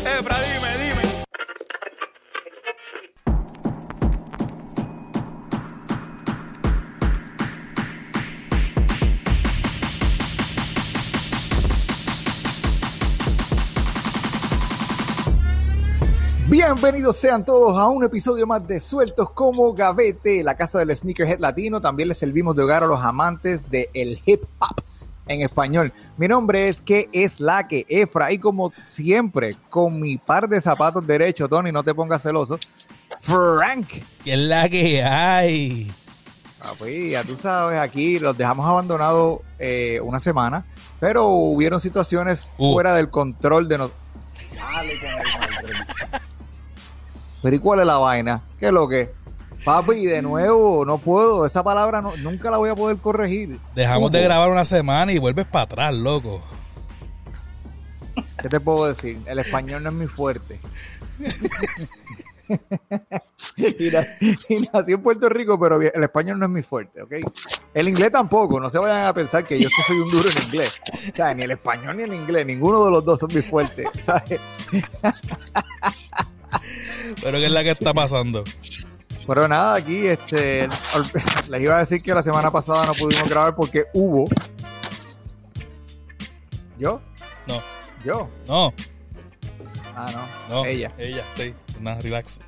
Efra, dime, dime. Bienvenidos sean todos a un episodio más de Sueltos como Gavete, la casa del sneakerhead latino. También les servimos de hogar a los amantes del hip hop en español. Mi nombre es que es la que Efra y como siempre con mi par de zapatos derechos, Tony, no te pongas celoso. Frank. ¿Qué es la que hay? Papi, ya tú sabes, aquí los dejamos abandonados eh, una semana, pero hubieron situaciones Uh. fuera del control de nosotros. Pero ¿y cuál es la vaina? ¿Qué es lo que? Papi, de nuevo, no puedo. Esa palabra no- nunca la voy a poder corregir. Dejamos de grabar una semana y vuelves para atrás, loco. ¿Qué te puedo decir? El español no es muy fuerte. y, na- y nací en Puerto Rico, pero el español no es muy fuerte, ¿ok? El inglés tampoco. No se vayan a pensar que yo es que soy un duro en inglés. O sea, ni el español ni el inglés. Ninguno de los dos son muy fuertes, ¿sabes? Pero ¿qué es la que está pasando? Pero nada, aquí este, les iba a decir que la semana pasada no pudimos grabar porque hubo. ¿Yo? No, ¿Yo? no, Ah, no. no. Ella. Ella, sí. Nada, relax.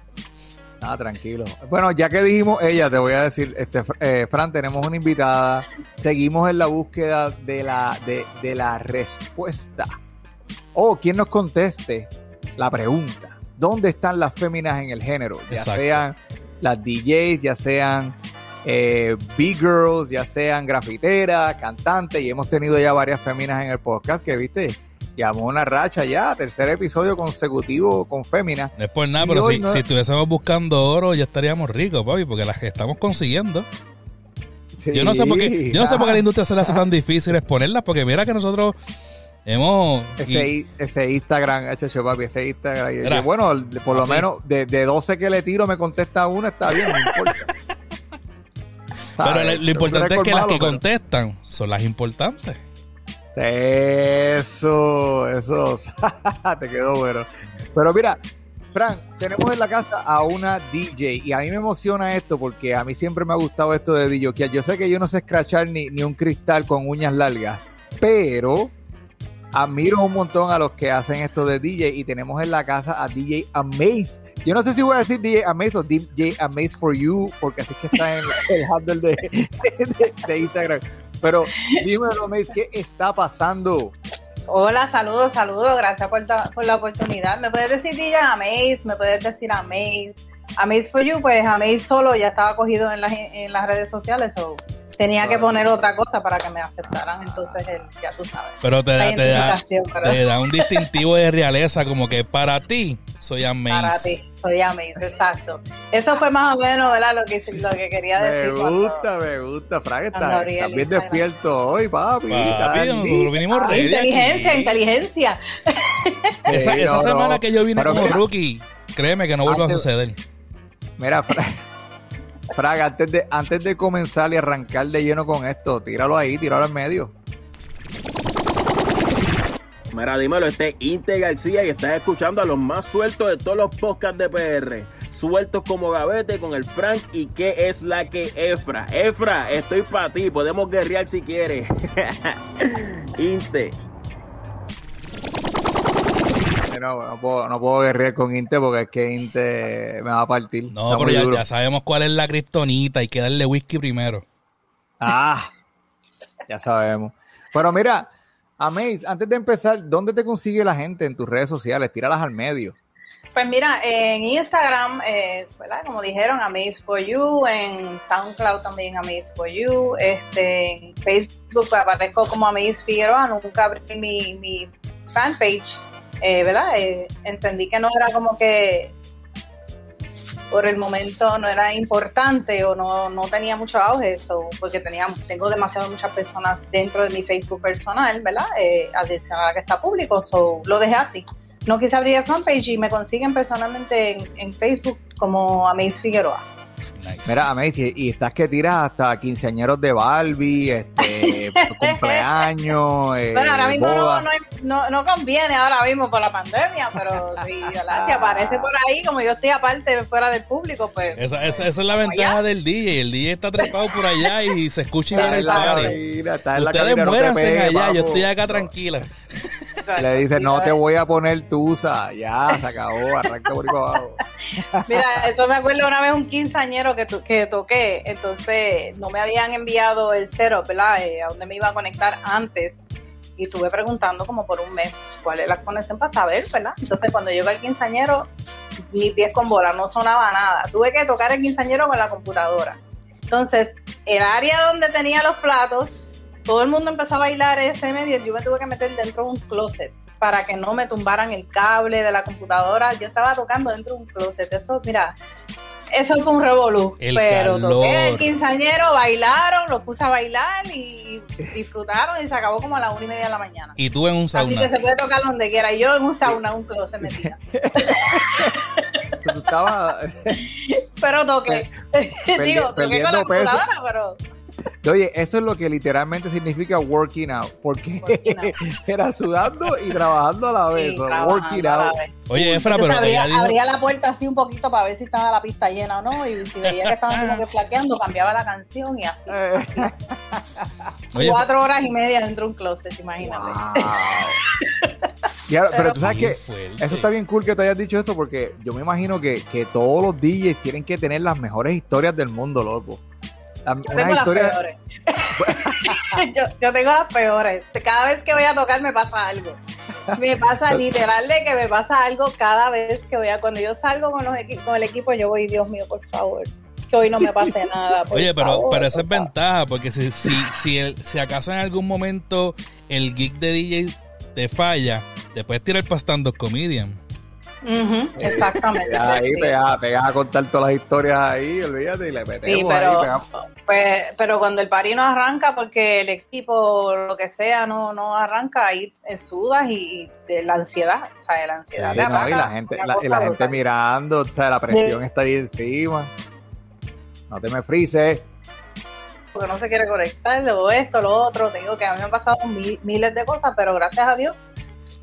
Ah, tranquilo. Bueno, ya que dijimos ella, te voy a decir, este, eh, Fran, tenemos una invitada. Seguimos en la búsqueda de la, de, de la respuesta. O quien nos conteste la pregunta. ¿Dónde están las féminas en el género? Ya Exacto. sean las DJs, ya sean eh, B-girls, ya sean grafiteras, cantantes. Y hemos tenido ya varias féminas en el podcast que, viste, llamó una racha ya. Tercer episodio consecutivo con féminas. No es por nada, Y pero si, no- si estuviésemos buscando oro ya estaríamos ricos, papi, porque las que estamos consiguiendo. Yo no sé por qué, yo no sé por qué a la industria se le hace tan difícil exponerlas, porque mira que nosotros hemos... Ese, y- ese Instagram, HH papi, ese Instagram. y- bueno, por lo así. menos de, de 12 que le tiro me contesta una, está bien, no importa. pero lo, lo importante es que las que pero- contestan son las importantes. Eso, eso. Te quedó bueno. Pero mira, Frank, tenemos en la casa a una DJ y a mí me emociona esto porque a mí siempre me ha gustado esto de DJ. Yo sé que yo no sé escrachar ni, ni un cristal con uñas largas, pero admiro un montón a los que hacen esto de DJ y tenemos en la casa a DJ Amaze. Yo no sé si voy a decir DJ Amaze o DJ Amaze for You porque así es que está en el handle de, Instagram. Pero dímelo, Amaze, ¿qué está pasando? Hola, saludos, saludos. Gracias por la oportunidad. ¿Me puedes decir DJ Amaze? ¿Me puedes decir Amaze? Amaze for You, pues Amaze solo ya estaba cogido en las, en las redes sociales. So tenía que poner otra cosa para que me aceptaran. Entonces, el- ya tú sabes. Pero te da, te da, pero te da un distintivo de realeza como que para ti soy para Amaze. ti. Soy Amaze, exacto. Eso fue más o menos ¿verdad? Lo, que, lo que quería Me decir. cuando- gusta, me gusta. Frank, está, está bien despierto hoy, papi. Papi, está nosotros vinimos Ah, ready inteligencia, aquí. inteligencia. Esa, Sí, esa no, semana no. que yo vine Pero como mira, rookie, créeme que no vuelve a suceder. Mira, Frank, Frank, antes de, antes de comenzar y arrancar de lleno con esto, tíralo ahí, tíralo en medio. Mira, dímelo, este es Inte García y estás escuchando a los más sueltos de todos los podcasts de PR. Sueltos como gavete con el Frank y qué es la que Efra. Efra, estoy para ti, podemos guerrear si quieres. Inte. No, no puedo, no puedo guerrear con Inte porque es que Inte me va a partir. No, Está pero ya, sabemos cuál es la cristonita, hay que darle whisky primero. Ah, ya sabemos. Pero mira, Amaze, antes de empezar, ¿dónde te consigue la gente en tus redes sociales? Tíralas al medio. Pues mira, en Instagram, eh, ¿verdad? como dijeron, Amaze for You, en SoundCloud también Amaze for You, este, en Facebook aparezco como Amaze Figueroa, nunca abrí mi, mi fanpage, eh, ¿verdad? Eh, entendí que no era como que por el momento no era importante o no, no tenía mucho auge, so, porque tenía, tengo demasiado muchas personas dentro de mi Facebook personal, ¿verdad? Eh, adicional a que está público, so, lo dejé así. No quise abrir el fanpage y me consiguen personalmente en, en Facebook como Amaze Figueroa. Mira, Amacy, y estás que tiras hasta quinceañeros de Barbie, este, cumpleaños. Eh, bueno, ahora mismo no, no, no, conviene, ahora mismo por la pandemia, pero si, aparece por ahí, como yo estoy aparte fuera del público, pues. Esa, esa, esa es la ventaja del DJ. El DJ está trepado por allá y se escucha y ve el party. Ustedes muéranse allá, yo estoy acá tranquila. Le dice, no te voy a poner tusa. Ya, se acabó, arranca por abajo. Mira, eso me acuerdo una vez un quinceañero que, que toqué, entonces no me habían enviado el cero, ¿verdad? Eh, a dónde me iba a conectar antes. Y estuve preguntando como por un mes cuál es la conexión para saber, ¿verdad? Entonces cuando llegó el quinceañero, mis pies con bola, no sonaba nada. Tuve que tocar el quinceañero con la computadora. Entonces, el área donde tenía los platos todo el mundo empezó a bailar ese medio y yo me tuve que meter dentro de un closet para que no me tumbaran el cable de la computadora. Yo estaba tocando dentro de un closet. Eso, mira, eso fue un revolú. pero toqué el quinceañero, bailaron, lo puse a bailar y disfrutaron y se acabó como a las una y media de la mañana. Y tú en un sauna. Así que se puede tocar donde quiera. Yo en un sauna, un closet metida. pero toqué. Digo, toqué con la computadora, pero Oye, eso es lo que literalmente significa working out, porque era sudando y trabajando a la vez. working out. Oye, Efra, pero abría, abría, la puerta así un poquito para ver si estaba la pista llena o no, y si veía que estaban como que flaqueando, cambiaba la canción y así. Cuatro horas y media dentro de un closet, imagínate. pero, tú sabes que eso está bien cool que te hayas dicho eso, porque yo me imagino que, que todos los DJs tienen que tener las mejores historias del mundo, loco yo tengo las peores. yo, tengo las peores. Cada vez que voy a tocar me pasa algo. Me pasa literal de que me pasa algo cada vez que voy a. Cuando yo salgo con, los con el equipo, yo voy, Dios mío, por favor. Que hoy no me pase nada. Oye, pero, pero eso es ventaja, porque si, si, si, si acaso en algún momento el geek de DJ te falla, te puedes tirar pastando comedian exactamente. ahí pegas, a contar todas las historias ahí, olvídate, y le metemos sí, pero, pues, pero cuando el pari no arranca, porque el equipo, lo que sea, no, no arranca, ahí sudas y, de la ansiedad, o sea, la ansiedad. y la gente, la, gente mirando, o sea, la presión está ahí encima. No te me frises porque no se quiere conectar, o esto, lo otro. Te digo que a mí me han pasado miles de cosas, pero gracias a Dios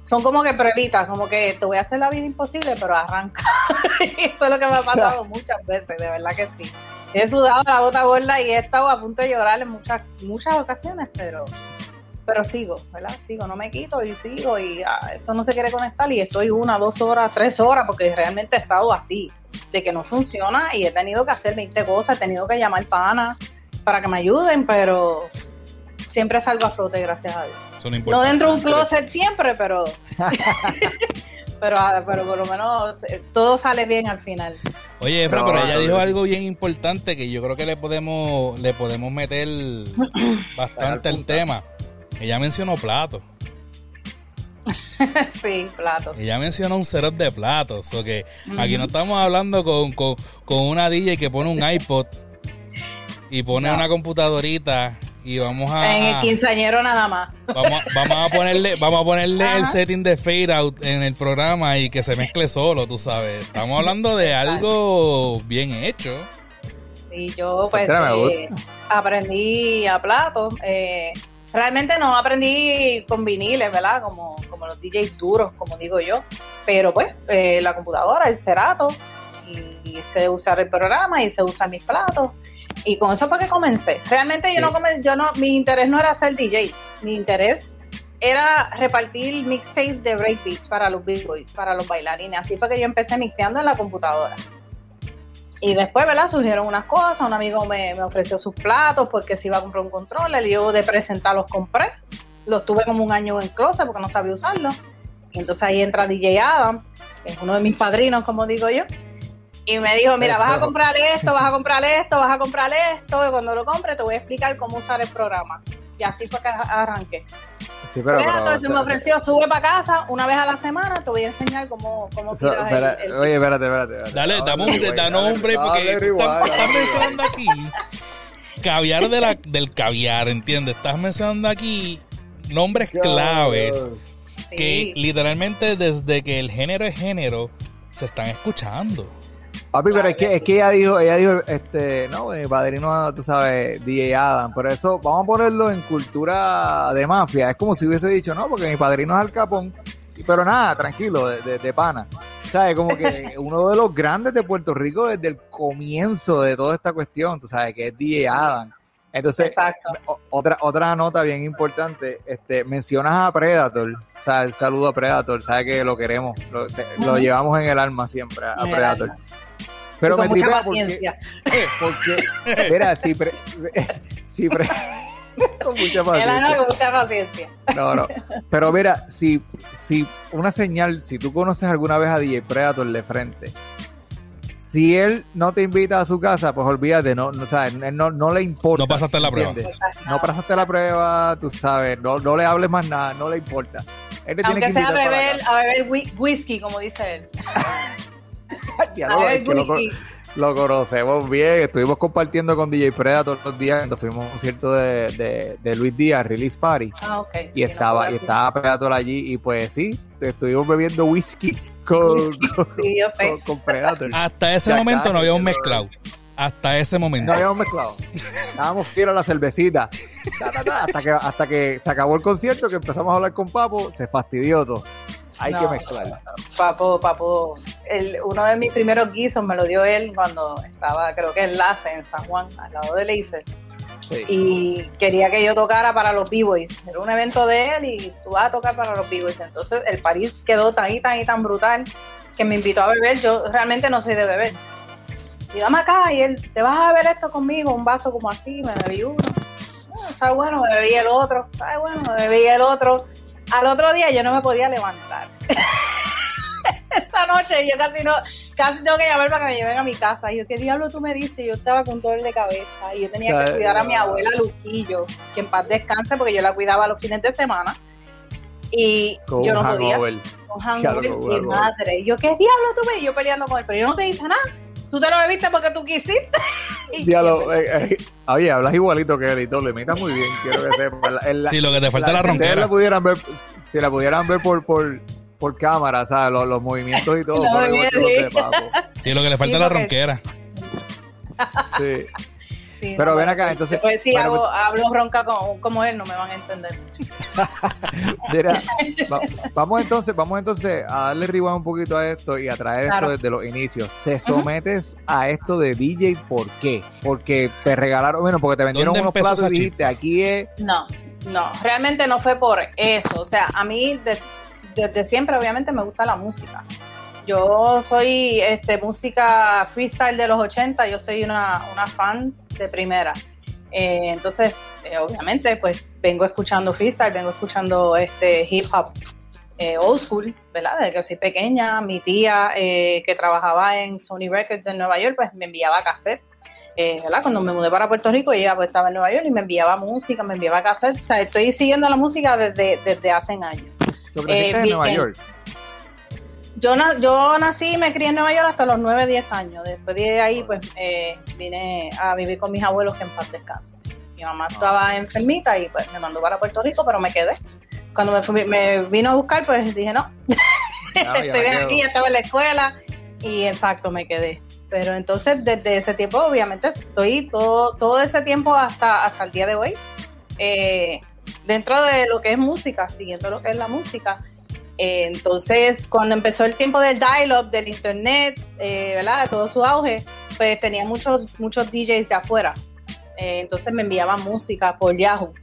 son como que pruebitas, como que te voy a hacer la vida imposible, pero arranca. Eso es lo que me ha pasado muchas veces, de verdad que sí. He sudado la gota gorda y he estado a punto de llorar en muchas, muchas ocasiones, pero, pero sigo, ¿verdad? Sigo, no me quito y sigo y ah, esto no se quiere conectar y estoy una, dos horas, tres horas, porque realmente he estado así, de que no funciona y he tenido que hacer 20 cosas, he tenido que llamar pana para que me ayuden, pero siempre salgo a flote, gracias a Dios. No dentro de un closet siempre, pero, pero, ah, pero por lo menos eh, todo sale bien al final. Oye, Efra, pero ella dijo algo bien importante que yo creo que le podemos, le podemos meter bastante el tema. Ella mencionó platos. sí, platos. Ella mencionó un setup de platos. O que aquí no estamos hablando con, con, con, una DJ que pone un iPod y pone una computadorita y vamos a en el quinceañero nada más. Vamos, vamos a ponerle vamos a ponerle el setting de fade out en el programa y que se mezcle solo tú sabes. Estamos hablando de algo bien hecho. Y yo pues eh, aprendí a plato eh, realmente no aprendí con viniles verdad como como los DJs duros como digo yo. Pero pues eh, la computadora el cerato y, y sé usar el programa y sé usar mis platos y con eso fue que comencé. Realmente yo no yo no, mi interés no era ser DJ, mi interés era repartir mixtapes de breakbeats para los big boys, para los bailarines. Así fue que yo empecé mixeando en la computadora. Y después, ¿verdad? Surgieron unas cosas, un amigo me, ofreció sus platos porque se iba a comprar un control, yo de presentar los compré, los tuve como un año en closet porque no sabía usarlos. Y entonces ahí entra DJ Adam, que es uno de mis padrinos, como digo yo y me dijo, mira, vas a comprar esto, vas a comprar esto, vas a comprar esto, y cuando lo compre te voy a explicar cómo usar el programa. Y así fue que arranqué. Sí, pero, entonces me ofreció, sube para casa una vez a la semana, te voy a enseñar cómo, cómo so, Oye, espérate, espérate. Dale, dame un nombre, porque estás mencionando aquí caviar de la, del caviar, ¿entiendes? Estás mencionando aquí nombres claves que literalmente desde que el género es género se están escuchando. Papi, pero es que, es que ella dijo, ella dijo, este, no, mi padrino, tú sabes, DJ Adam, pero eso, vamos a ponerlo en cultura de mafia. Es como si hubiese dicho, no, porque mi padrino es Al Capón. Pero nada, tranquilo, de, de, pana. ¿Sabes? Como que uno de los grandes de Puerto Rico desde el comienzo de toda esta cuestión, tú sabes, que es DJ Adam. Entonces, otra otra nota bien importante, este mencionas a Predator, o sea, el saludo a Predator, sabes que lo queremos, lo, llevamos en el alma siempre a, Predator. Pero me mucha paciencia. Porque, porque, mira, si, pre, si pre, con mucha paciencia. con mucha paciencia. No, no. Pero mira, si, si una señal, si tú conoces alguna vez a DJ Predator de frente, si él no te invita a su casa, pues olvídate, no, no, sabes, no, no le importa. No pasaste la prueba. No pasaste la prueba, tú sabes, no, no le hables más nada, no le importa. Él le Aunque tiene que sea a beber, a beber whisky, como dice él. ya whisky. Lo, conocemos bien, estuvimos compartiendo con DJ Preda todos los días cuando fuimos a un concierto de, de, de, Luis Díaz, Release Party. Ah, ok. Y estaba, y estaba Predator allí y pues sí, estuvimos bebiendo whisky con, Predator. Hasta ese momento no habíamos mezclado. Hasta ese momento. No habíamos mezclado. Estábamos fieros a la cervecita. hasta, que, hasta que se acabó el concierto, que empezamos a hablar con Papo, se fastidió todo. Hay que mezclar. Papo, Papo, el, uno de mis primeros guisos me lo dio él cuando estaba, creo que en Lace, en San Juan, al lado de Leiser. Y quería que yo tocara para los B-Boys. Era un evento de él y tú vas a tocar para los B-Boys. Entonces el París quedó tan y tan y tan brutal que me invitó a beber. Yo realmente no soy de beber. Y dame acá y él, ¿te vas a beber esto conmigo? Un vaso como así, me bebí uno. Oh, bueno, me bebí el otro. ¿Sabes bueno, me bebí el otro. Al otro día yo no me podía levantar. Esta noche yo casi no, casi tengo que llamar para que me lleven a mi casa. Y yo, ¿qué diablo tú me diste? Yo estaba con dolor de cabeza y yo tenía que cuidar a mi abuela Luquillo, que en paz descanse porque yo la cuidaba los fines de semana. Y yo no podía. Con hangover, mi madre. Y yo, ¿qué diablo tú me? Y yo peleando con él, pero yo no te hice nada. Tú te lo bebiste porque tú quisiste. Diablo, eh, eh, oye, hablas igualito que él y todo, le imitas muy bien, quiero que sepas. sí, lo que te falta la, la ronquera. Si la pudieran ver, si la pudieran ver por, por, por cámara, ¿sabes? Los, los movimientos y todo. Y lo que le falta es la ronquera. Sí. pero ven acá, entonces. Pues si hago, hablo ronca como, como, él, no me van a entender. Mira, vamos entonces, vamos entonces a darle rival un poquito a esto y a traer esto desde los inicios. Te sometes a esto de DJ, ¿por qué? Porque te regalaron, bueno, porque te vendieron unos platos y dijiste, aquí es. No, no, realmente no fue por eso. O sea, a mí, desde siempre obviamente me gusta la música. Yo soy este, música freestyle de los 80, yo soy una, fan de primera. Eh, entonces, eh, obviamente, pues vengo escuchando freestyle, vengo escuchando este hip hop eh, old school, ¿verdad? Desde que soy pequeña, mi tía que trabajaba en Sony Records en Nueva York, pues me enviaba cassette. ¿verdad? Cuando me mudé para Puerto Rico, ella pues, estaba en Nueva York y me enviaba música, me enviaba cassette. O sea, estoy siguiendo la música desde, desde hace años. Eh, en Nueva York? Yo, yo nací y me crié en Nueva York hasta los 9, 10 años. Después de ahí, pues eh, vine a vivir con mis abuelos que en paz descanse. Mi mamá ah. estaba enfermita y pues me mandó para Puerto Rico, pero me quedé. Cuando me, me vino a buscar, pues dije no. Estoy aquí, estaba en la escuela y exacto, me quedé. Pero entonces, desde ese tiempo, obviamente, estoy todo, todo ese tiempo hasta, hasta el día de hoy. Eh, dentro de lo que es música, siguiendo lo que es la música. Eh, entonces, cuando empezó el tiempo del dial-up, del internet, eh, ¿verdad? De todo su auge, pues tenía muchos, muchos DJs de afuera. Eh, entonces me enviaban música por Yahoo.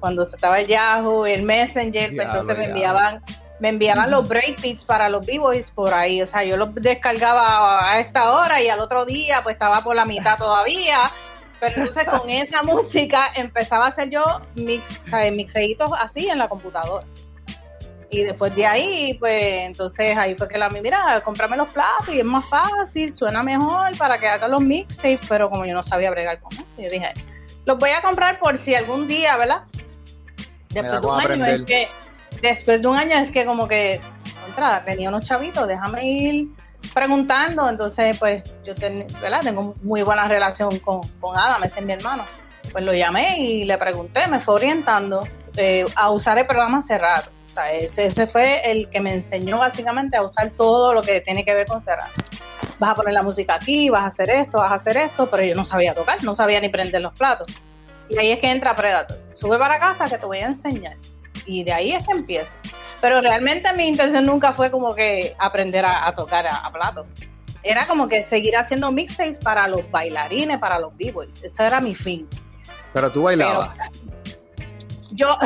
Cuando se estaba el Yahoo, el Messenger, pues entonces me enviaban, me enviaban los breakbeats para los b-boys por ahí. O sea, yo los descargaba a esta hora y al otro día pues estaba por la mitad todavía. Pero entonces con esa música empezaba a hacer yo mix, mixeitos así en la computadora. Y después de ahí, pues entonces ahí fue que la mira, cómprame los platos y es más fácil, suena mejor para que haga los mixtapes, pero como yo no sabía bregar con eso, yo dije, los voy a comprar por si algún día, ¿verdad? Después de un año es que, después de un año es que como que, contra, tenía unos chavitos, déjame ir preguntando, entonces pues yo ¿verdad? tengo muy buena relación con, con Adam, ese es mi hermano. Pues lo llamé y le pregunté, me fue orientando eh, a usar el programa cerrado. O sea, ese, ese, fue el que me enseñó básicamente a usar todo lo que tiene que ver con cerrado. vas a poner la música aquí, vas a hacer esto, vas a hacer esto, pero yo no sabía tocar, no sabía ni prender los platos. Y ahí es que entra Predator. Sube para casa que te voy a enseñar. Y de ahí es que empiezo. Pero realmente mi intención nunca fue como que aprender a, tocar a, platos. Era como que seguir haciendo mixtapes para los bailarines, para los b-boys. Ese era mi fin. Pero tú bailabas. yo,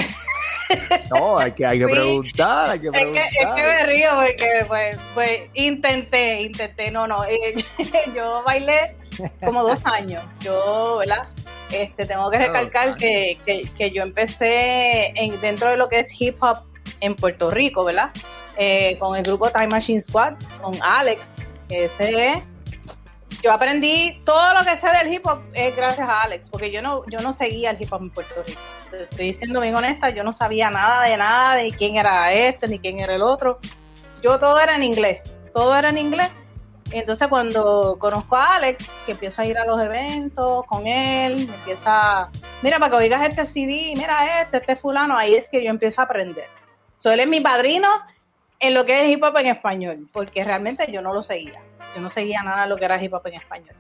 No, hay que, hay que preguntar, hay que preguntar. Es que, es que me río porque pues, pues intenté, intenté, no, no, eh, yo bailé como dos años, yo, ¿verdad? Este, tengo que recalcar que, que, yo empecé en, dentro de lo que es hip hop en Puerto Rico, ¿verdad? Eh, con el grupo Time Machine Squad, con Alex, que ese es yo aprendí todo lo que sé del hip hop es gracias a Alex, porque yo no, yo no seguía el hip hop en Puerto Rico. Estoy diciendo bien honesta, yo no sabía nada de nada, de quién era este, ni quién era el otro. Yo todo era en inglés, todo era en inglés. Entonces cuando conozco a Alex, que empiezo a ir a los eventos con él, me empieza, mira, para que oigas este CD, mira este, este fulano, ahí es que yo empiezo a aprender. So, él es mi padrino en lo que es hip hop en español, porque realmente yo no lo seguía yo no seguía nada de lo que era hip hop en español.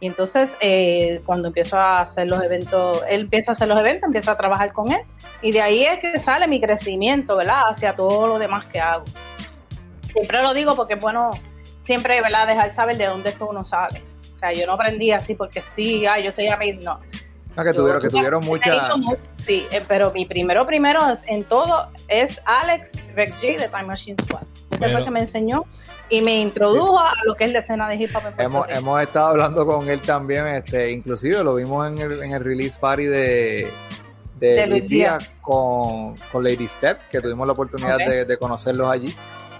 Y entonces, eh, cuando empiezo a hacer los eventos, él empieza a hacer los eventos, empieza a trabajar con él, y de ahí es que sale mi crecimiento, ¿verdad? Hacia todo lo demás que hago. Siempre lo digo porque es bueno, siempre, ¿verdad? Dejar saber de dónde es que uno sale. O sea, yo no aprendí así porque sí, ay, yo soy amazing, no. No, que tuvieron, que tuvieron mucha... Sí, eh, pero mi primero, primero en todo es Alex Rex G de Time Machine Squad. Ese fue el que me enseñó y me introdujo a lo que es la escena de hip hop en hemos, hemos estado hablando con él también, este, inclusive lo vimos en el, en el release party de, de, Luis Díaz con, con, Lady Step, que tuvimos la oportunidad de, de, conocerlos allí.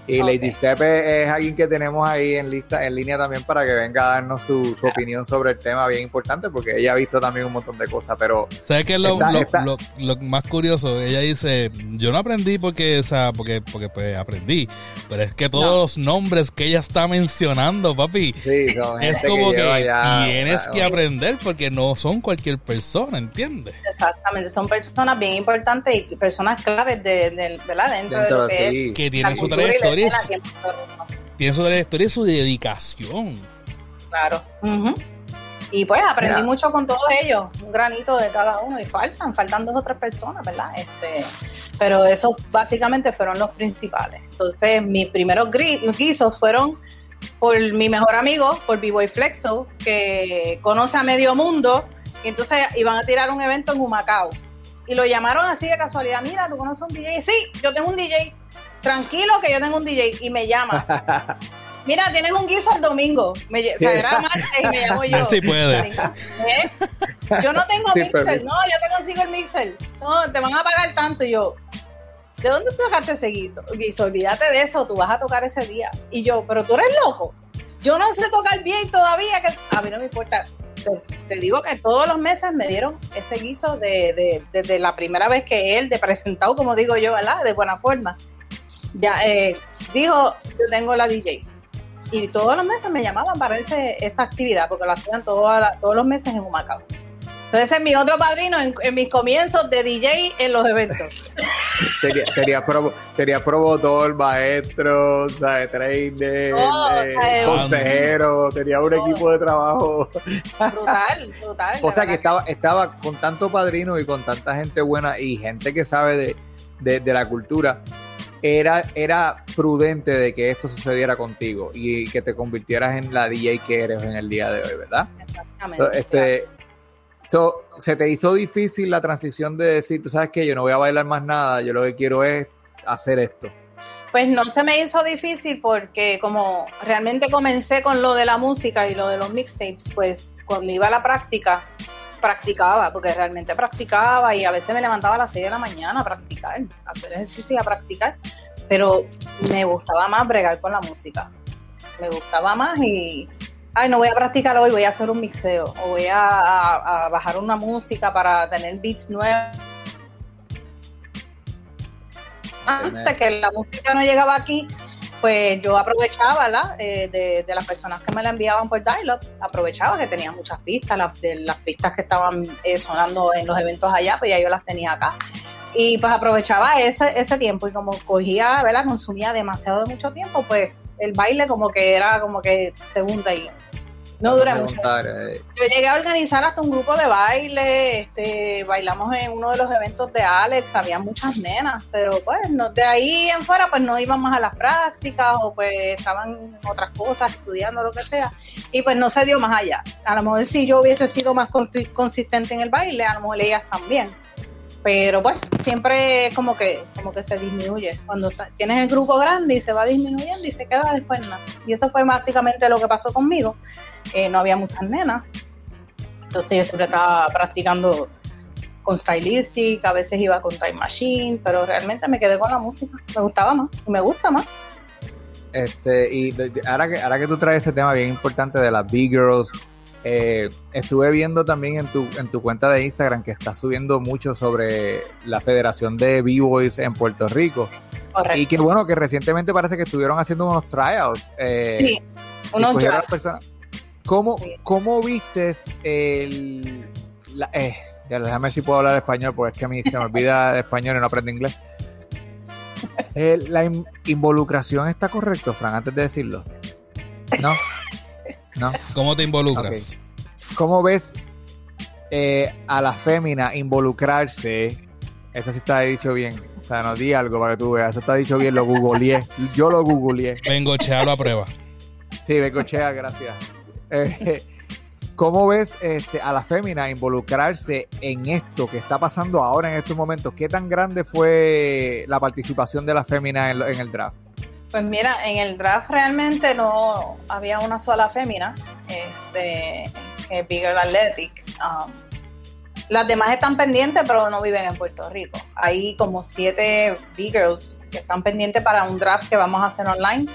Y Lady Step es, alguien que tenemos ahí en lista, en línea también para que venga a darnos su, opinión sobre el tema bien importante, porque ella ha visto también un montón de cosas, pero... ¿Sabes qué es lo, lo, más curioso? Ella dice, yo no aprendí porque, o sea, porque, porque pues aprendí, pero es que todos los nombres que ella está mencionando, papi, es como que, tienes que aprender porque no son cualquier persona, ¿entiendes? Exactamente, son personas bien importantes y personas claves de, ¿verdad? dentro, de lo que, que tienen su trayectoria Pienso de la historia y su dedicación. Claro. Y pues aprendí mucho con todos ellos, un granito de cada uno. Y faltan, faltan dos o tres personas, ¿verdad? Este, pero esos básicamente fueron los principales. Entonces, mis primeros guisos fueron por mi mejor amigo, por B-Boy Flexo, que conoce a medio mundo. Y entonces iban a tirar un evento en Humacao. Y lo llamaron así de casualidad. Mira, ¿tú conoces un DJ? Sí, yo tengo un DJ tranquilo que yo tengo un DJ y me llama. Mira, tienes un guiso el domingo. Me, o sea, era martes y me llamo yo. Sí puede. ¿Eh? Yo no tengo mixer, no, yo te consigo el mixer. te van a pagar tanto. Y yo, ¿de dónde tú dejaste ese guiso? Guiso, olvídate de eso, tú vas a tocar ese día. Y yo, pero tú eres loco. Yo no sé tocar bien todavía, que a mí no me importa. Te, digo que todos los meses me dieron ese guiso de, de, de, la primera vez que él, de presentado, como digo yo, ¿verdad? De buena forma ya eh, dijo, yo tengo la DJ. Y todos los meses me llamaban para ese, esa actividad, porque lo hacían todos los meses en Humacao. Entonces es mi otro padrino en, mis comienzos de DJ en los eventos. tenía, tenía, promo, tenía promotor, maestro, ¿sabes? trainer, eh, consejero, tenía un equipo de trabajo. Brutal, brutal. o sea que estaba, estaba con tanto padrino y con tanta gente buena y gente que sabe de, de, de la cultura era, era prudente de que esto sucediera contigo y que te convirtieras en la DJ que eres en el día de hoy, ¿verdad? Exactamente. este, ¿Se te hizo difícil la transición de decir, tú sabes que yo no voy a bailar más nada, yo lo que quiero es hacer esto? Pues no se me hizo difícil porque como realmente comencé con lo de la música y lo de los mixtapes, pues cuando iba a la práctica, practicaba, porque realmente practicaba y a veces me levantaba a las 6 de la mañana a practicar, a hacer ejercicio y a practicar, pero me gustaba más bregar con la música. Me gustaba más y, ay, no voy a practicar hoy, voy a hacer un mixeo o voy a, bajar una música para tener beats nuevos. Antes que la música no llegaba aquí, pues yo aprovechaba ¿la? Eh, de, las personas que me la enviaban por dial aprovechaba que tenía muchas pistas, las, de las pistas que estaban eh, sonando en los eventos allá, pues ya yo las tenía acá. Y pues aprovechaba ese, ese tiempo y como cogía, ¿verdad? Consumía demasiado de mucho tiempo, pues el baile como que era como que segunda y no dura mucho. Eh. Yo llegué a organizar hasta un grupo de baile, este, bailamos en uno de los eventos de Alex, había muchas nenas, pero pues no, de ahí en fuera pues no íbamos a las prácticas o pues estaban otras cosas, estudiando lo que sea, y pues no se dio más allá. A lo mejor si yo hubiese sido más consistente en el baile, a lo mejor ellas también pero bueno, siempre como que como que se disminuye. Cuando tienes el grupo grande y se va disminuyendo y se queda después nada. Y eso fue básicamente lo que pasó conmigo. Eh, no había muchas nenas. Entonces yo siempre estaba practicando con stylistic, a veces iba con time machine, pero realmente me quedé con la música. Me gustaba más y me gusta más. Este, y ahora que, ahora que tú traes ese tema bien importante de las big girls, eh, estuve viendo también en tu, en tu cuenta de Instagram que estás subiendo mucho sobre la Federación de B-Boys en Puerto Rico. Y que bueno, que recientemente parece que estuvieron haciendo unos tryouts. Eh, sí, unos personas. ¿Cómo, ¿Cómo vistes el... eh, ya, déjame ver si puedo hablar español, porque es que a mí se me olvida el español y no aprendo inglés. ¿La involucración está correcto, Fran, antes de decirlo? ¿No? ¿Cómo te involucras? ¿Cómo ves eh, a la fémina involucrarse? Eso sí está dicho bien. O sea, no di algo para que tú veas. Eso está dicho bien, lo googleé. Yo lo googleé. Vengochealo a prueba. Sí, vengochea, gracias. Eh, ¿Cómo ves este, a la fémina involucrarse en esto que está pasando ahora en estos momentos? ¿Qué tan grande fue la participación de la fémina en el draft? Pues mira, en el draft realmente no había una sola fémina, este, que es Bigger Athletic. Um, las demás están pendientes, pero no viven en Puerto Rico. Hay como siete Biggers que están pendientes para un draft que vamos a hacer online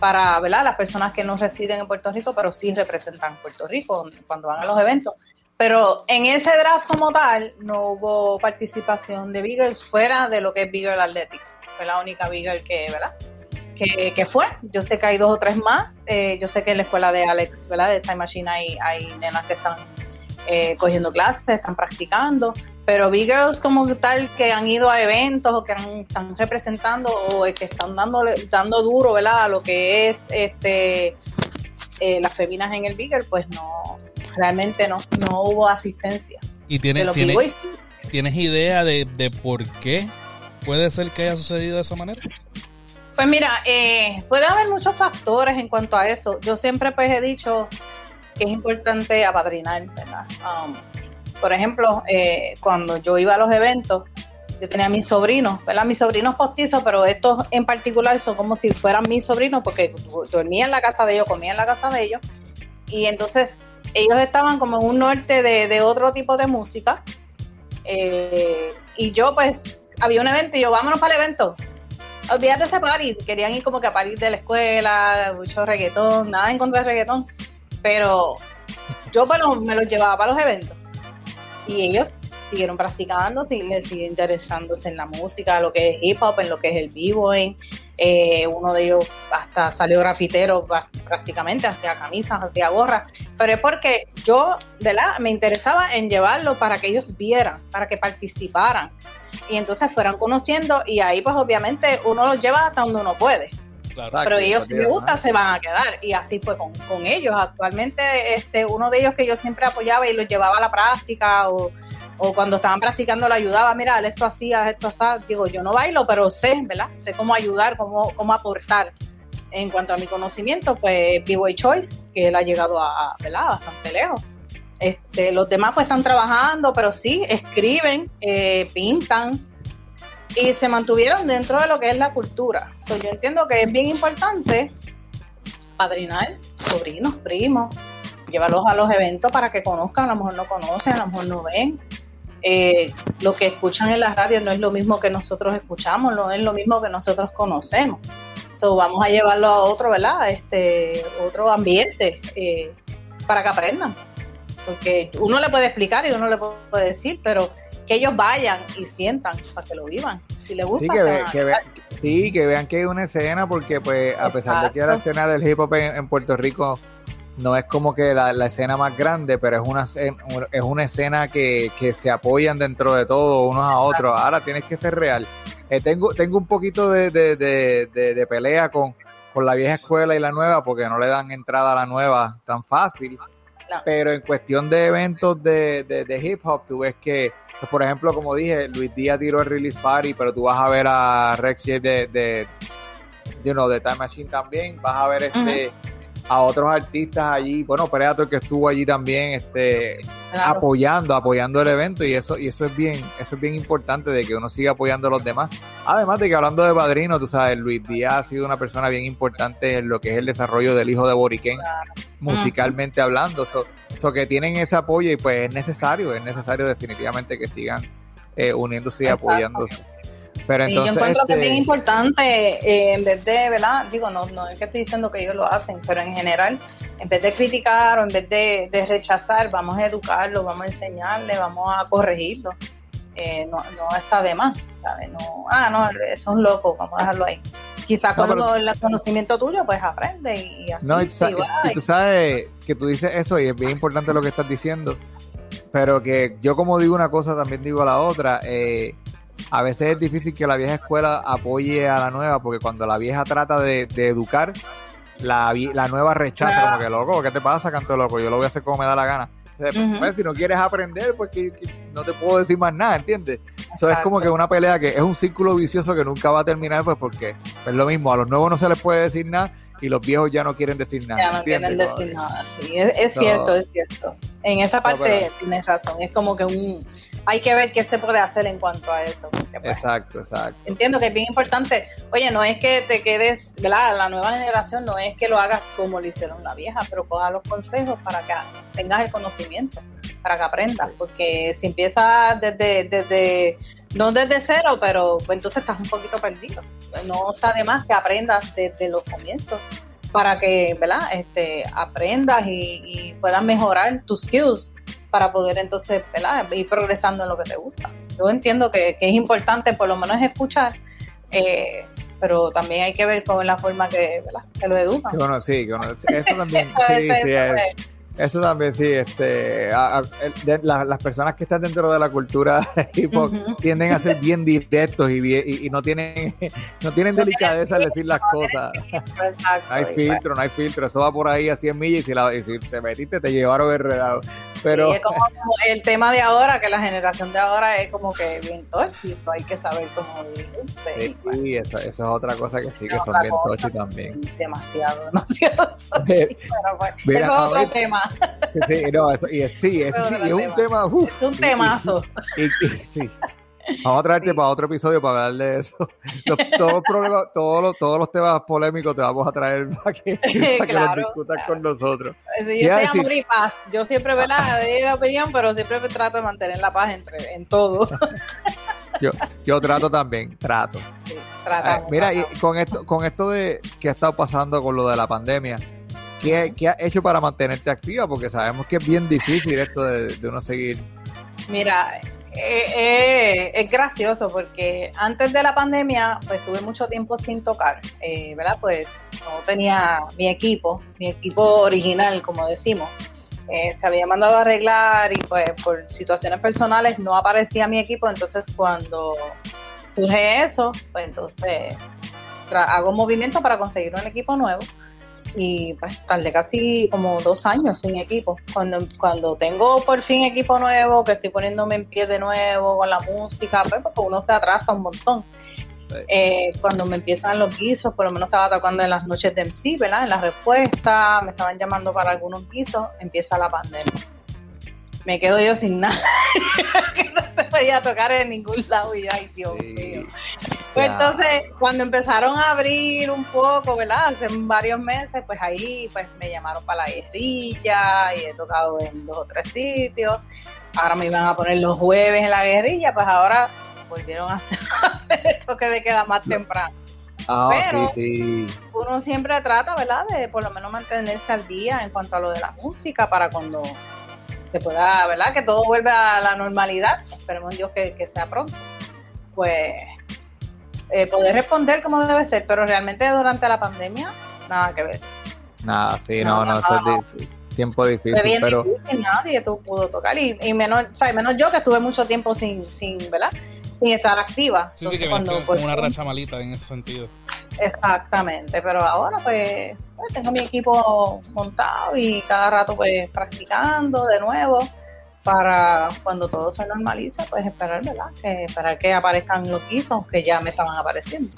para ¿verdad? las personas que no residen en Puerto Rico, pero sí representan Puerto Rico cuando van a los eventos. Pero en ese draft como tal no hubo participación de Biggers fuera de lo que es Bigger Athletic. Fue la única Bigger que, ¿verdad? Que, fue. Yo sé que hay dos o tres más. Eh, yo sé que en la escuela de Alex, ¿verdad? De Time Machine hay, hay nenas que están eh, cogiendo clases, están practicando. Pero Big Girls como tal que han ido a eventos o que están representando o que están dando, dando duro, ¿verdad? A lo que es este eh, las féminas en el Big Girl, pues no, realmente no, no hubo asistencia. ¿Y tienes, ¿tienes idea de, de por qué puede ser que haya sucedido de esa manera? Pues mira, eh, puede haber muchos factores en cuanto a eso. Yo siempre pues he dicho que es importante apadrinar, ¿verdad? Um, por ejemplo, eh, cuando yo iba a los eventos, yo tenía a mis sobrinos, ¿verdad? Mis sobrinos postizos, pero estos en particular son como si fueran mis sobrinos porque dormía en la casa de ellos, comía en la casa de ellos. Y entonces ellos estaban como en un norte de, otro tipo de música. Eh, y yo pues había un evento y yo, vámonos para el evento olvídate ese party, querían ir como que a París de la escuela, mucho reggaetón, nada en contra del reggaetón, pero yo bueno, me los llevaba para los eventos. Y ellos siguieron practicando, siguen, siguen interesándose en la música, lo que es hip hop, en lo que es el vivo, en eh, uno de ellos hasta salió grafitero prácticamente, hacía camisas, hacía gorras, pero es porque yo, ¿verdad? Me interesaba en llevarlo para que ellos vieran, para que participaran y entonces fueran conociendo y ahí pues obviamente uno los lleva hasta donde uno puede. pero ellos si les gusta se van a quedar y así fue con, con ellos. Actualmente este uno de ellos que yo siempre apoyaba y los llevaba a la práctica o o cuando estaban practicando le ayudaba, mira, esto hacía, esto está, digo, yo no bailo, pero sé, ¿verdad? Sé cómo ayudar, cómo, cómo aportar. En cuanto a mi conocimiento, pues B-Boy Choice, que él ha llegado a, ¿verdad? Bastante lejos. Este, los demás pues están trabajando, pero sí, escriben, eh, pintan y se mantuvieron dentro de lo que es la cultura. yo entiendo que es bien importante padrinar sobrinos, primos, llevarlos a los eventos para que conozcan, a lo mejor no conocen, a lo mejor no ven, eh, lo que escuchan en la radio no es lo mismo que nosotros escuchamos, no es lo mismo que nosotros conocemos. So, vamos a llevarlo a otro, ¿verdad? Este, otro ambiente eh, para que aprendan. Porque uno le puede explicar y uno le puede decir, pero que ellos vayan y sientan para que lo vivan. Si les gusta, sí, que, vean, que hay una escena, porque pues a pesar de que la escena del hip hop en, Puerto Rico no es como que la, escena más grande, pero es una, es una escena que, se apoyan dentro de todo unos a otros. Ahora tienes que ser real. Eh, tengo, tengo un poquito de, de, pelea con, con la vieja escuela y la nueva porque no le dan entrada a la nueva tan fácil. Pero en cuestión de eventos de, de, hip hop, tú ves que, pues, por ejemplo, como dije, Luis Díaz tiró el release party, pero tú vas a ver a Rex de, de, you know, de Time Machine también, vas a ver este a otros artistas allí, bueno, Predator que estuvo allí también, este, apoyando, apoyando el evento y eso, y eso es bien, eso es bien importante de que uno siga apoyando a los demás. Además de que hablando de padrino, tú sabes, Luis Díaz ha sido una persona bien importante en lo que es el desarrollo del hijo de Boriquén, musicalmente hablando, eso que tienen ese apoyo y pues es necesario, es necesario definitivamente que sigan eh, uniéndose y apoyándose. Pero yo encuentro que es bien este, importante, eh, en vez de, ¿verdad? Digo, no, no es que estoy diciendo que ellos lo hacen, pero en general, en vez de criticar o en vez de, rechazar, vamos a educarlo, vamos a enseñarle, vamos a corregirlo. Eh, no, no está de más, ¿sabes? No, ah, no, es un loco, vamos a dejarlo ahí. Quizás con el conocimiento tuyo, pues aprende y, así. No, y, tú sabes que tú dices eso y es bien importante lo que estás diciendo, pero que yo como digo una cosa, también digo la otra. Eh, a veces es difícil que la vieja escuela apoye a la nueva, porque cuando la vieja trata de, educar, la, la nueva rechaza, como que loco, ¿qué te pasa, canto loco? Yo lo voy a hacer como me da la gana. Pues, si no quieres aprender, pues no te puedo decir más nada, ¿entiendes? Eso es como que una pelea que es un círculo vicioso que nunca va a terminar, pues porque es lo mismo, a los nuevos no se les puede decir nada y los viejos ya no quieren decir nada. Ya no quieren decir nada, sí, es, cierto, es cierto. En esa parte tienes razón, es como que un hay que ver qué se puede hacer en cuanto a eso. Pues, exacto, exacto. Entiendo que es bien importante. Oye, no es que te quedes, ¿verdad? La nueva generación no es que lo hagas como lo hicieron la vieja, pero coja los consejos para que tengas el conocimiento, para que aprendas. Porque si empiezas desde, desde no desde cero, pero pues, entonces estás un poquito perdido. No está de más que aprendas desde los comienzos para que, ¿verdad? Este, aprendas y, y puedas mejorar tus skills para poder entonces ir progresando en lo que te gusta. Yo entiendo que, es importante por lo menos escuchar, eh, pero también hay que ver cómo es la forma que, que lo educan. Bueno, sí, eso también, sí, sí, es eso también, sí. Este, las personas que están dentro de la cultura tienden a ser bien directos y, bien, y, no tienen no tienen delicadeza al decir las cosas. no hay filtro, no hay filtro. Eso va por ahí a 100 millas y si, la, y si te metiste te llevaron enredado. Pero... es como, el tema de ahora, que la generación de ahora es como que bien tochi, eso hay que saber cómo Sí, sí eso, eso, es otra cosa que sí, que son bien tochi también. Demasiado, demasiado tochi. Pero, es otro tema. Sí, no, eso, y es, sí, es, sí, es un tema. es un temazo. Y, sí. Vamos a traerte para otro episodio para hablar de eso. todos, los problemas, todos, los, todos los temas polémicos te vamos a traer para que, para que los discutas con nosotros. yo soy amor y paz. Yo siempre veo la, la opinión, pero siempre trato de mantener la paz entre, en todo. yo, yo trato también, trato. Sí, eh, mira, y con esto, con esto de que ha estado pasando con lo de la pandemia, ¿Qué, ¿Qué has hecho para mantenerte activa? Porque sabemos que es bien difícil esto de, uno seguir. Mira, eh, eh, es gracioso porque antes de la pandemia, pues tuve mucho tiempo sin tocar, eh, ¿verdad? Pues no tenía mi equipo, mi equipo original, como decimos. se había mandado a arreglar y pues por situaciones personales no aparecía mi equipo, entonces cuando surge eso, pues entonces hago movimiento para conseguir un equipo nuevo y pues tardé casi como dos años sin equipo. Cuando, cuando tengo por fin equipo nuevo, que estoy poniéndome en pie de nuevo con la música, pues porque uno se atrasa un montón. Eh, cuando me empiezan los guisos, por lo menos estaba tocando en las noches de MC, ¿verdad? En la respuesta, me estaban llamando para algunos guisos, empieza la pandemia me quedo yo sin nada. no se podía tocar en ningún lado y ay, Dios mío. Pues entonces, cuando empezaron a abrir un poco, ¿verdad? Hace varios meses, pues ahí pues me llamaron para la guerrilla y he tocado en dos o tres sitios. Ahora me iban a poner los jueves en la guerrilla, pues ahora volvieron a hacer, el toque de queda más temprano. Ah, Pero sí, sí. uno siempre trata, ¿verdad? De por lo menos mantenerse al día en cuanto a lo de la música para cuando se pueda, ¿verdad? Que todo vuelva a la normalidad, esperemos Dios que, sea pronto, pues eh, poder responder como debe ser, pero realmente durante la pandemia, nada que ver. Nada, sí, no, no, eso es tiempo difícil. Fue bien pero... difícil, nadie tú pudo tocar y, y menos, o menos yo que estuve mucho tiempo sin, sin, ¿verdad? Sin estar activa. Sí, sí, que cuando, pues, una racha malita en ese sentido. Exactamente, pero ahora pues, pues, tengo mi equipo montado y cada rato pues practicando de nuevo para cuando todo se normalice, pues esperar, ¿verdad? Que, esperar que aparezcan los guisos que ya me estaban apareciendo.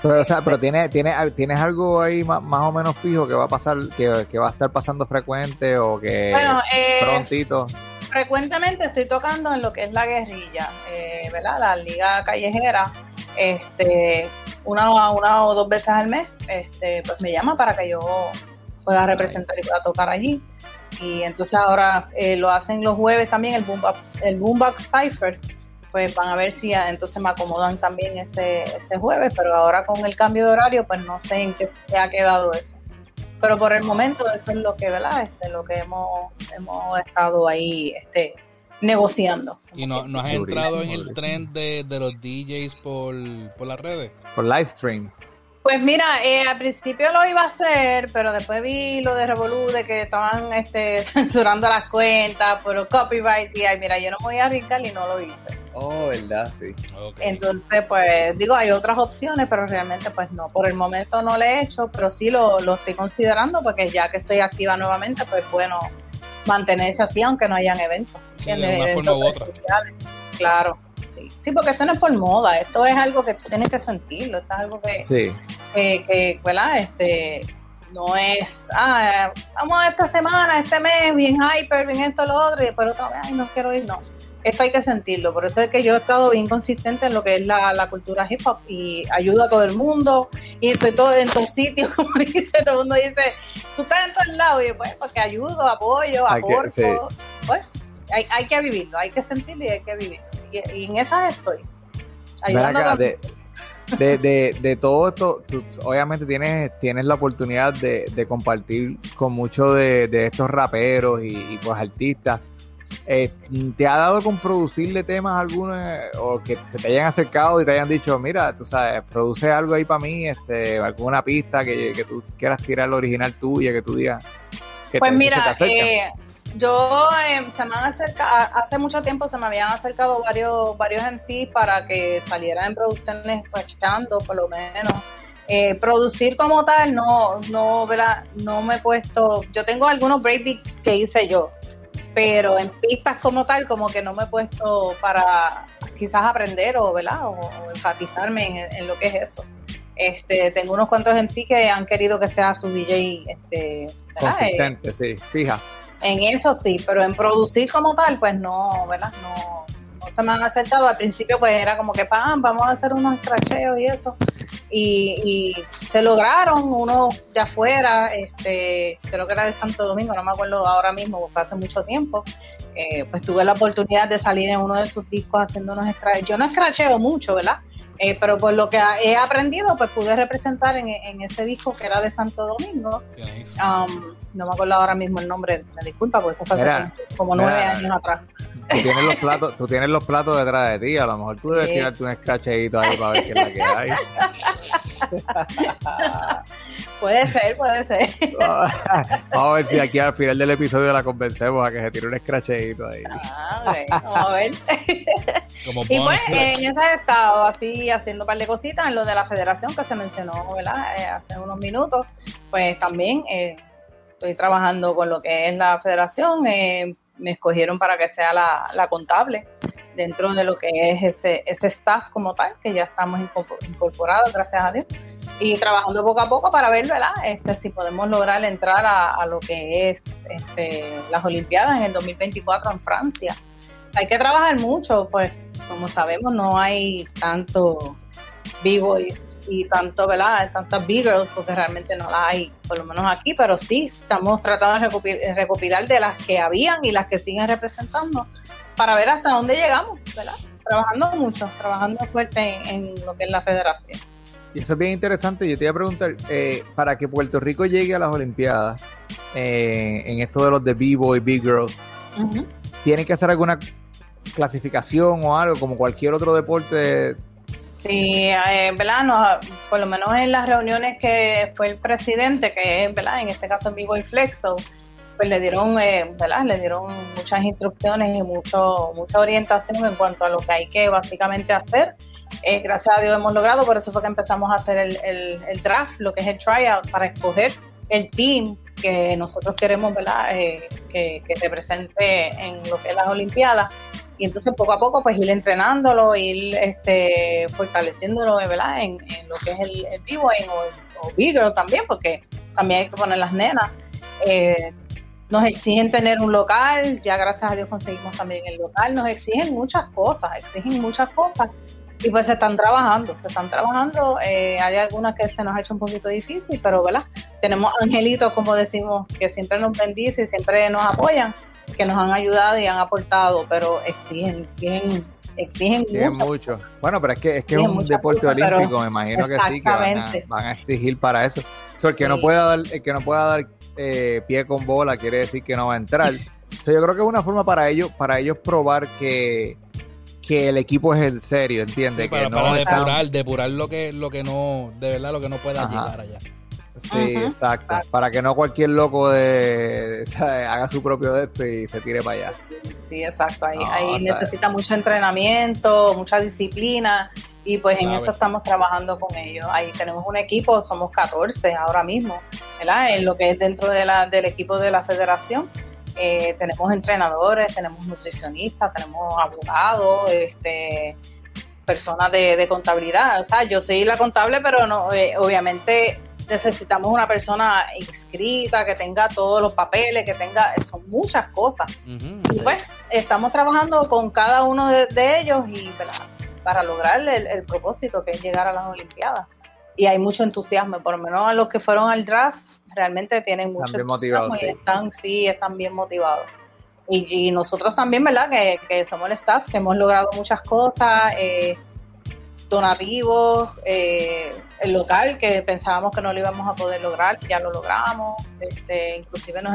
Pero, o sea, pero tiene, tiene, tienes algo ahí más, o menos fijo que va a pasar, que, que va a estar pasando frecuente o que eh, prontito. Frecuentemente estoy tocando en lo que es la guerrilla, eh, ¿verdad? La liga callejera, este, una, una o dos veces al mes, este, pues me llama para que yo pueda representar y pueda tocar allí. Y entonces ahora eh, lo hacen los jueves también el Boombox, el Boombox Cypher pues van a ver si entonces me acomodan también ese, ese jueves, pero ahora con el cambio de horario, pues no sé en qué se ha quedado eso. Pero por el momento eso es lo que, ¿verdad? Este, lo que hemos, hemos estado ahí este, negociando. ¿Y no, no has entrado en el trend de, de los DJs por, por las redes? Por live stream. Pues mira, eh, al principio lo iba a hacer, pero después vi lo de Revolu de que estaban este, censurando las cuentas por los copyright y ay, mira, yo no me voy a arriesgar y no lo hice. Oh, verdad, sí. Entonces, pues digo, hay otras opciones, pero realmente pues no, por el momento no lo he hecho, pero sí lo, lo estoy considerando porque ya que estoy activa nuevamente, pues bueno, mantenerse así aunque no hayan eventos. Sí, de una forma u otra. Claro. Sí, porque esto no es por moda, esto es algo que tú tienes que sentirlo, esto es algo que, sí. que, que Este, no es, ah, vamos a esta semana, este mes, bien hyper, bien esto, lo otro, y después otra vez, ay, no quiero ir, no. Esto hay que sentirlo, por eso es que yo he estado bien consistente en lo que es la, la cultura hip hop y ayuda a todo el mundo. Y estoy todo en todos sitios, como dice, todo el mundo dice, tú estás en todos lados y pues porque ayudo, apoyo, aporto, pues hay, hay que vivirlo, hay que sentirlo y hay que vivirlo. Y, en esas estoy. de, de, de, todo esto, obviamente tienes, tienes la oportunidad de, compartir con muchos de, estos raperos y, pues artistas. Eh, ¿Te ha dado con producirle temas algunos o que se te hayan acercado y te hayan dicho, mira, tú sabes, produce algo ahí para mí, este, alguna pista que, que tú quieras tirar la original tuya, que tú digas? Que pues mira, eh, yo eh, se me han acercado, hace mucho tiempo se me habían acercado varios varios MCs para que saliera en producciones escuchando por lo menos. Eh, producir como tal no no no me he puesto yo tengo algunos breakbeats que hice yo pero en pistas como tal como que no me he puesto para quizás aprender o ¿verdad? o, enfatizarme en, lo que es eso este tengo unos cuantos MC que han querido que sea su DJ este consistente sí fija en eso sí, pero en producir como tal, pues no, ¿verdad? No se me han acercado. Al principio, pues era como que, pam, vamos a hacer unos escracheos y eso. Y, se lograron, uno de afuera, este, creo que era de Santo Domingo, no me acuerdo ahora mismo, porque hace mucho tiempo. Eh, pues tuve la oportunidad de salir en uno de sus discos haciendo unos escracheos. Yo no escracheo mucho, ¿verdad? Eh, pero por lo que he aprendido, pues pude representar en, ese disco que era de Santo Domingo. Um, no me acuerdo ahora mismo el nombre, me disculpa, porque eso fue hace como nueve años atrás. Tú tienes, los platos, tú tienes los platos detrás de ti, a lo mejor tú debes tirarte un escracheito ahí para ver qué es la que hay. puede ser, puede ser. Vamos a ver si aquí al final del episodio la convencemos a que se tire un escracheito ahí. Ah, vamos a ver. y pues en ese estado así haciendo un par de cositas en lo de la federación que se mencionó ¿verdad? Eh, hace unos minutos, pues también eh, estoy trabajando con lo que es la federación. Eh, me escogieron para que sea la, contable dentro de lo que es ese, ese staff como tal, que ya estamos incorporados, gracias a Dios, y trabajando poco a poco para ver, ¿verdad? Este, si podemos lograr entrar a, lo que es este, las Olimpiadas en el 2024 en Francia. Hay que trabajar mucho, pues como sabemos no hay tanto vivo y y tanto, ¿verdad? Tantas big girls, porque realmente no las hay, por lo menos aquí, pero sí estamos tratando de recopilar, de las que habían y las que siguen representando para ver hasta dónde llegamos, ¿verdad? Trabajando mucho, trabajando fuerte en, lo que es la federación. Y eso es bien interesante. Yo te iba a preguntar, eh, para que Puerto Rico llegue a las Olimpiadas, eh, en esto de los de B-Boy, Big Girls, ¿tiene que hacer alguna clasificación o algo como cualquier otro deporte Sí, eh, ¿verdad? por lo menos en las reuniones que fue el presidente, que es, ¿verdad? En este caso Vivo y Flexo, pues le dieron, eh, ¿verdad? Le dieron muchas instrucciones y mucho, mucha orientación en cuanto a lo que hay que básicamente hacer. Eh, gracias a Dios hemos logrado, por eso fue que empezamos a hacer el, el, draft, lo que es el tryout, para escoger el team que nosotros queremos, ¿verdad? Eh, que, que represente en lo que es las Olimpiadas y entonces poco a poco pues ir entrenándolo, ir este, fortaleciéndolo. En, lo que es el, el vivo o, o también, porque también hay que poner las nenas. Eh, nos exigen tener un local, ya gracias a Dios conseguimos también el local, nos exigen muchas cosas, exigen muchas cosas y pues se están trabajando, se están trabajando, eh, hay algunas que se nos ha hecho un poquito difícil, pero ¿verdad? Tenemos angelitos, como decimos, que siempre nos bendicen, siempre nos apoyan que nos han ayudado y han aportado, pero exigen, exigen, exigen, mucho. Bueno, pero es que es, que es un deporte olímpico, me imagino que sí, que van a, exigir para eso. el que no pueda dar, el que no pueda dar eh, pie con bola quiere decir que no va a entrar. yo creo que es una forma para ellos, para ellos probar que, que el equipo es en serio, ¿entiendes? para, depurar, depurar lo que, lo que no, de verdad, lo que no pueda llegar allá. Sí, exacto. Para que no cualquier loco de, haga su propio de esto y se tire para allá. Sí, exacto. Ahí, necesita mucho entrenamiento, mucha disciplina y pues en eso estamos trabajando con ellos. Ahí tenemos un equipo, somos 14 ahora mismo, ¿verdad? En lo que es dentro de la, del equipo de la federación. Eh, tenemos entrenadores, tenemos nutricionistas, tenemos abogados, este personas de, contabilidad. O sea, yo soy la contable, pero no, eh, obviamente necesitamos una persona inscrita, que tenga todos los papeles, que tenga, son muchas cosas. y pues estamos trabajando con cada uno de, ellos y para lograr el, propósito que es llegar a las Olimpiadas. Y hay mucho entusiasmo, por lo menos a los que fueron al draft, realmente tienen mucho entusiasmo y están, sí, están bien motivados. Y, nosotros también, ¿verdad? Que, que, somos el staff, que hemos logrado muchas cosas. Eh, donativos, eh, el local que pensábamos que no lo íbamos a poder lograr, ya lo logramos, este, inclusive nos,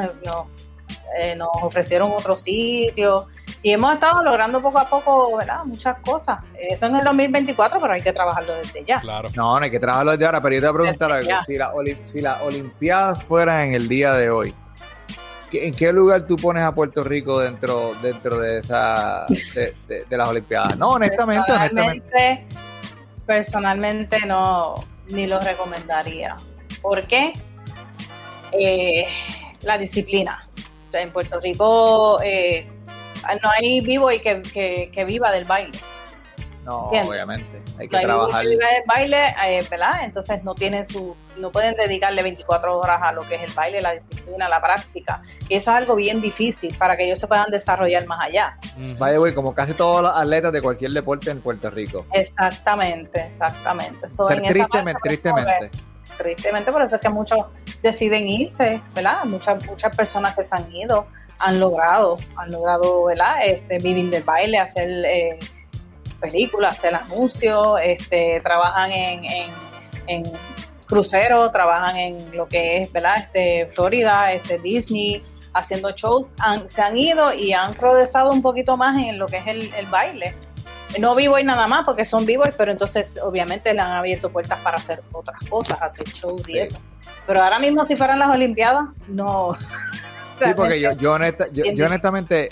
eh, nos, ofrecieron otro sitio y hemos estado logrando poco a poco ¿verdad? muchas cosas. Eso en el 2024, pero hay que trabajarlo desde ya. Claro. No, no hay que trabajarlo desde ahora, pero yo te voy a preguntar algo. Si, la, si las Olimpiadas fueran en el día de hoy, ¿en qué lugar tú pones a Puerto Rico dentro dentro de esa de, de las Olimpiadas? No, honestamente, honestamente personalmente no ni lo recomendaría. ¿Por qué? Eh, la disciplina. en Puerto Rico eh, no hay vivo y que, que viva del baile. No, obviamente. Hay que trabajar. el baile, eh, ¿verdad? Entonces no tienen su, no pueden dedicarle 24 horas a lo que es el baile, la disciplina, la práctica. Y eso es algo bien difícil para que ellos se puedan desarrollar más allá. Vaya, güey, como casi todos los atletas de cualquier deporte en Puerto Rico. Exactamente, exactamente. tristemente, tristemente. tristemente, por eso es que muchos deciden irse, ¿verdad? Muchas, muchas personas que se han ido han logrado, han logrado, ¿verdad? Este, vivir del baile, hacer eh, películas, hacen anuncios, este, trabajan en, en, en cruceros, trabajan en lo que es, ¿verdad? Este, Florida, este, Disney, haciendo shows, se han ido y han progresado un poquito más en lo que es el, baile. No vivo y nada más porque son vivos, pero entonces obviamente le han abierto puertas para hacer otras cosas, hacer shows y eso. Pero ahora mismo si fueran las Olimpiadas, no. Sí, porque yo, yo, yo honestamente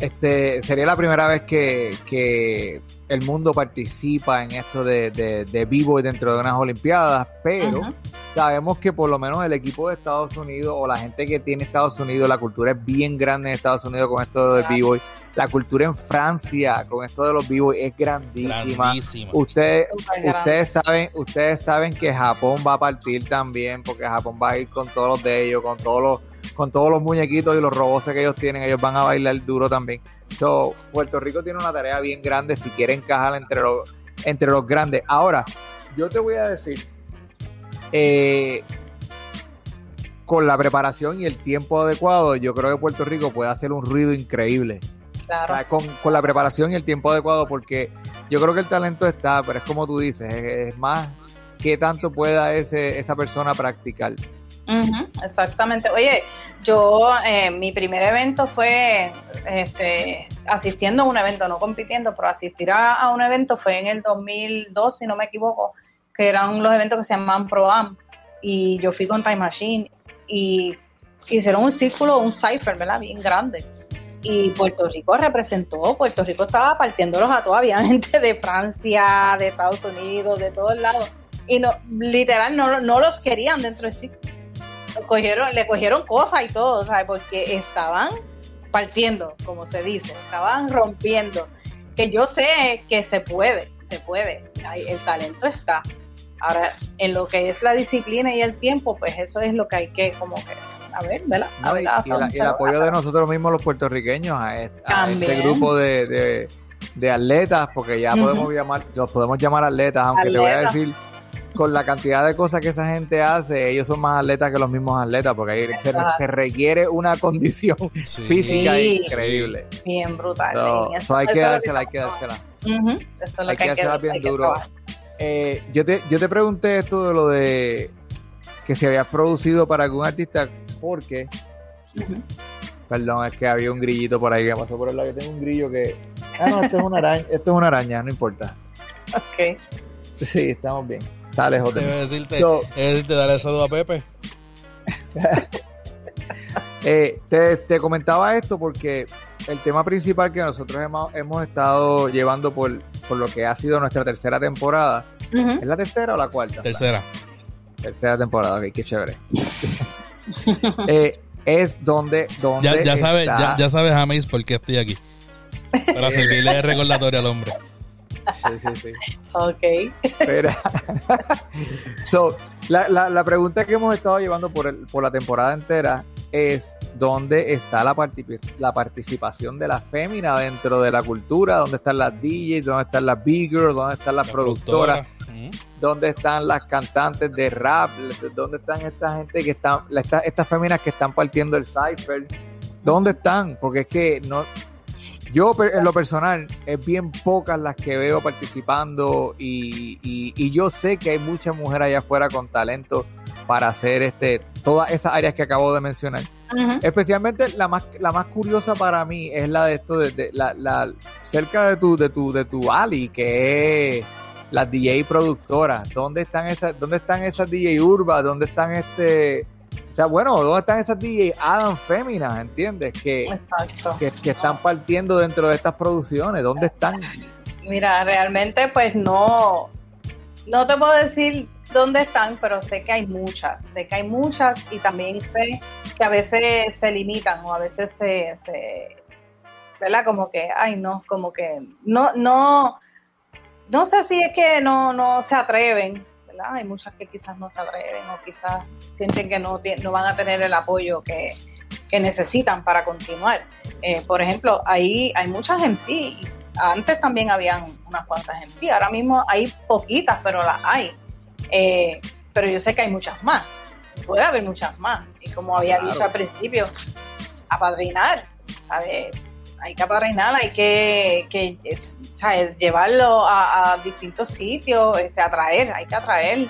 este, sería la primera vez que, el mundo participa en esto de, vivo y dentro de unas Olimpiadas, pero sabemos que por lo menos el equipo de Estados Unidos o la gente que tiene Estados Unidos, la cultura es bien grande en Estados Unidos con esto del vivo. La cultura en Francia con esto de los vivos es grandísima. Ustedes, ustedes saben, ustedes saben que Japón va a partir también, porque Japón va a ir con todos los de ellos, con todos los con todos los muñequitos y los robots que ellos tienen, ellos van a bailar duro también. So, Puerto Rico tiene una tarea bien grande si quiere encajar entre los, entre los grandes. Ahora, yo te voy a decir, eh, con la preparación y el tiempo adecuado, yo creo que Puerto Rico puede hacer un ruido increíble. Claro. con, la preparación y el tiempo adecuado, porque yo creo que el talento está, pero es como tú dices, es, más qué tanto pueda ese, esa persona practicar. Exactamente. Oye, yo, eh, mi primer evento fue este, asistiendo a un evento, no compitiendo, pero asistir a, un evento fue en el 2002, si no me equivoco, que eran los eventos que se llamaban Pro-Am. Y yo fui con Time Machine y hicieron un círculo, un cipher, ¿verdad? Bien grande. Y Puerto Rico representó, Puerto Rico estaba partiéndolos a todos, gente de Francia, de Estados Unidos, de todos lados. Y no, literal, no, no los querían dentro de sí cogieron, le cogieron cosas y todo, ¿sabes? Porque estaban partiendo, como se dice, estaban rompiendo. Que yo sé que se puede, se puede, el talento está. Ahora, en lo que es la disciplina y el tiempo, pues eso es lo que hay que como que a ver, ¿verdad? y, el apoyo de nosotros mismos los puertorriqueños a, este, grupo de, de, atletas, porque ya podemos llamar, los podemos llamar atletas, aunque te voy a decir con la cantidad de cosas que esa gente hace, ellos son más atletas que los mismos atletas, porque ahí se, requiere una condición física increíble. Bien brutal. hay que dársela, hay que dársela. hay, que dársela bien duro. Eh, yo, te, yo te pregunté esto de lo de que se había producido para algún artista, porque... Perdón, es que había un grillito por ahí que pasó por el lado. Yo tengo un grillo que. Ah, no, esto es una araña, esto es una araña, no importa. Ok. Sí, estamos bien. Está lejos de decirte, decirte, dale saludo a Pepe. Eh, te, comentaba esto porque el tema principal que nosotros hemos, hemos estado llevando por, por, lo que ha sido nuestra tercera temporada. ¿Es la tercera o la cuarta? Tercera. Tercera temporada, ok, qué chévere. eh, es donde, donde ya, ya sabes, ya, ya sabes, James, por qué estoy aquí. Para servirle de recordatorio al hombre. Sí, sí, sí. Ok. so, la, la, la, pregunta que hemos estado llevando por, el, por la temporada entera es dónde está la, la participación de la fémina dentro de la cultura, dónde están las DJs, dónde están las big girls, dónde están las productoras, dónde están las cantantes de rap, dónde están esta gente que están, estas féminas que están partiendo el cipher, dónde están, porque es que no, yo, en lo personal, es bien pocas las que veo participando y, y, yo sé que hay muchas mujeres allá afuera con talento para hacer este todas esas áreas que acabo de mencionar. Especialmente la más la más curiosa para mí es la de esto de, la, la, cerca de tu de tu de tu Ali que es la DJ productora. ¿Dónde están esas dónde están esas DJ Urba? ¿Dónde están este sea, bueno, ¿dónde están esas DJ Adam féminas, entiendes? Que, que, están partiendo dentro de estas producciones. ¿Dónde están? Mira, realmente pues no, no te puedo decir dónde están, pero sé que hay muchas, sé que hay muchas y también sé que a veces se limitan o a veces se, se ¿verdad? Como que, ay no, como que no, no, no sé si es que no, no se atreven hay muchas que quizás no se atreven o quizás sienten que no, no van a tener el apoyo que, necesitan para continuar. Eh, por ejemplo, ahí hay muchas MC. Antes también habían unas cuantas MC. Ahora mismo hay poquitas, pero las hay. Eh, pero yo sé que hay muchas más. Puede haber muchas más. Y como había dicho al principio, apadrinar, ¿sabes? Hay que apadrinar, hay que, que llevarlo a, distintos sitios, este, atraer, hay que atraer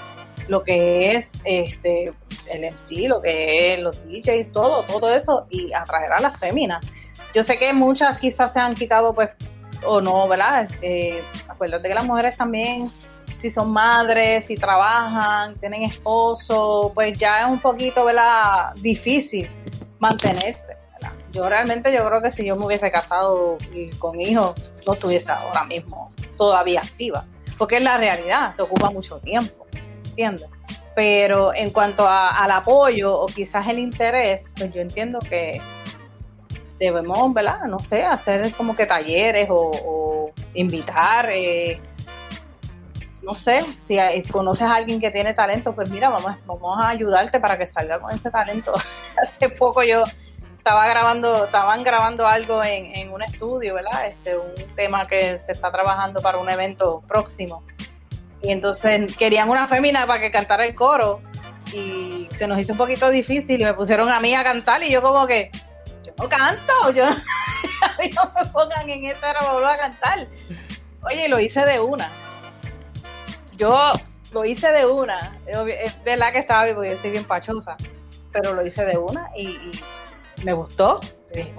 lo que es este el MC, lo que es los DJs, todo, todo eso, y atraer a las féminas. Yo sé que muchas quizás se han quitado, pues, o no, ¿verdad? Eh, acuérdate que las mujeres también, si son madres, si trabajan, tienen esposo, pues ya es un poquito, ¿verdad? Difícil mantenerse yo realmente yo creo que si yo me hubiese casado y con hijos, no estuviese ahora mismo todavía activa. Porque es la realidad, te ocupa mucho tiempo, ¿entiendes? Pero en cuanto al apoyo o quizás el interés, pues yo entiendo que debemos, ¿verdad? No sé, hacer como que talleres o, invitar, eh, no sé, si conoces a alguien que tiene talento, pues mira, vamos, vamos a ayudarte para que salga con ese talento. Hace poco yo estaba grabando, estaban grabando algo en, un estudio, ¿verdad? Este, un tema que se está trabajando para un evento próximo. Y entonces querían una fémina para que cantara el coro. Y se nos hizo un poquito difícil y me pusieron a mí a cantar y yo como que, yo no canto, yo no me pongan en esta hora a cantar. Oye, lo hice de una. Yo lo hice de una. Es verdad que estaba porque soy bien pachosa pero lo hice de una y, me gustó. Y dije,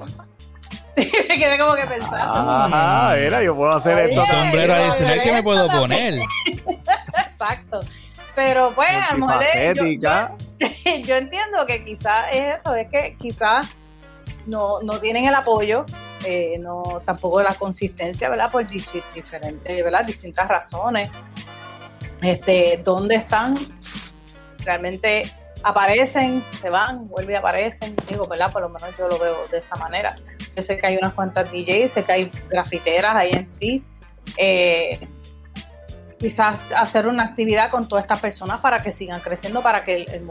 me quedé como que pensando. Ajá, mira, yo puedo hacer esto. sombrero adicional que me puedo poner. Exacto. Pero pues, a lo mejor yo, yo, entiendo que quizás es eso, es que quizás no, no tienen el apoyo, eh, no tampoco la consistencia, ¿verdad? Por diferentes, ¿verdad? Distintas razones. Este, ¿dónde están? Realmente aparecen, se van, vuelven y aparecen, digo, ¿verdad? Por lo menos yo lo veo de esa manera. Yo sé que hay unas cuantas DJs, sé que hay grafiteras, hay MC, eh, quizás hacer una actividad con todas estas personas para que sigan creciendo, para que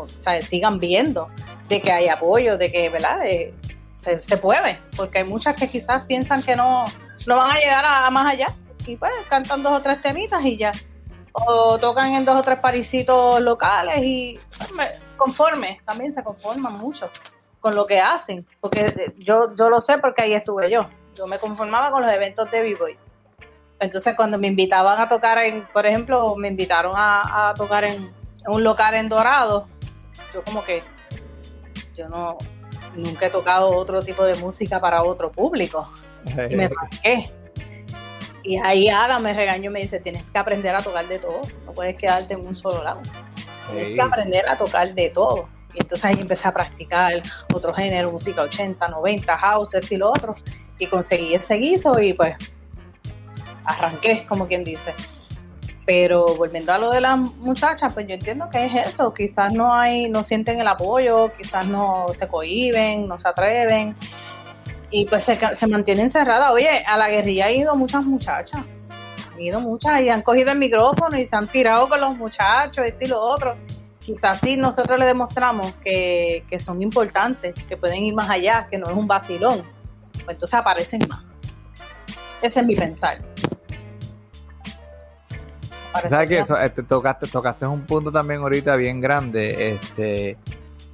sigan viendo de que hay apoyo, de que, ¿verdad? Eh, se, se, puede, porque hay muchas que quizás piensan que no, no van a llegar a, más allá y pues cantan dos o tres temitas y ya. O tocan en dos o tres parisitos locales y conforme, también se conforman mucho con lo que hacen, porque yo, yo lo sé porque ahí estuve yo. Yo me conformaba con los eventos de B-Boys entonces cuando me invitaban a tocar en, por ejemplo, me invitaron a, tocar en, un local en Dorado, yo como que yo no nunca he tocado otro tipo de música para otro público. Y me marqué. Y ahí Ada me regañó y me dice, tienes que aprender a tocar de todo, no puedes quedarte en un solo lado. Tienes que aprender a tocar de todo. Y entonces ahí empecé a practicar otro género, música 80, 90, house, y lo otro. Y conseguí ese guiso y pues arranqué, como quien dice. Pero volviendo a lo de las muchachas, pues yo entiendo que es eso, quizás no hay, no sienten el apoyo, quizás no se cohiben, no se atreven y pues se, se mantienen encerradas. Oye, a la guerrilla ha ido muchas muchachas, han ido muchas y han cogido el micrófono y se han tirado con los muchachos, este y lo otro. Quizás sí nosotros le demostramos que, que son importantes, que pueden ir más allá, que no es un vacilón, pues entonces aparecen más. Ese es mi pensar. ¿Sabes que eso, este, tocaste, tocaste un punto también ahorita bien grande, este,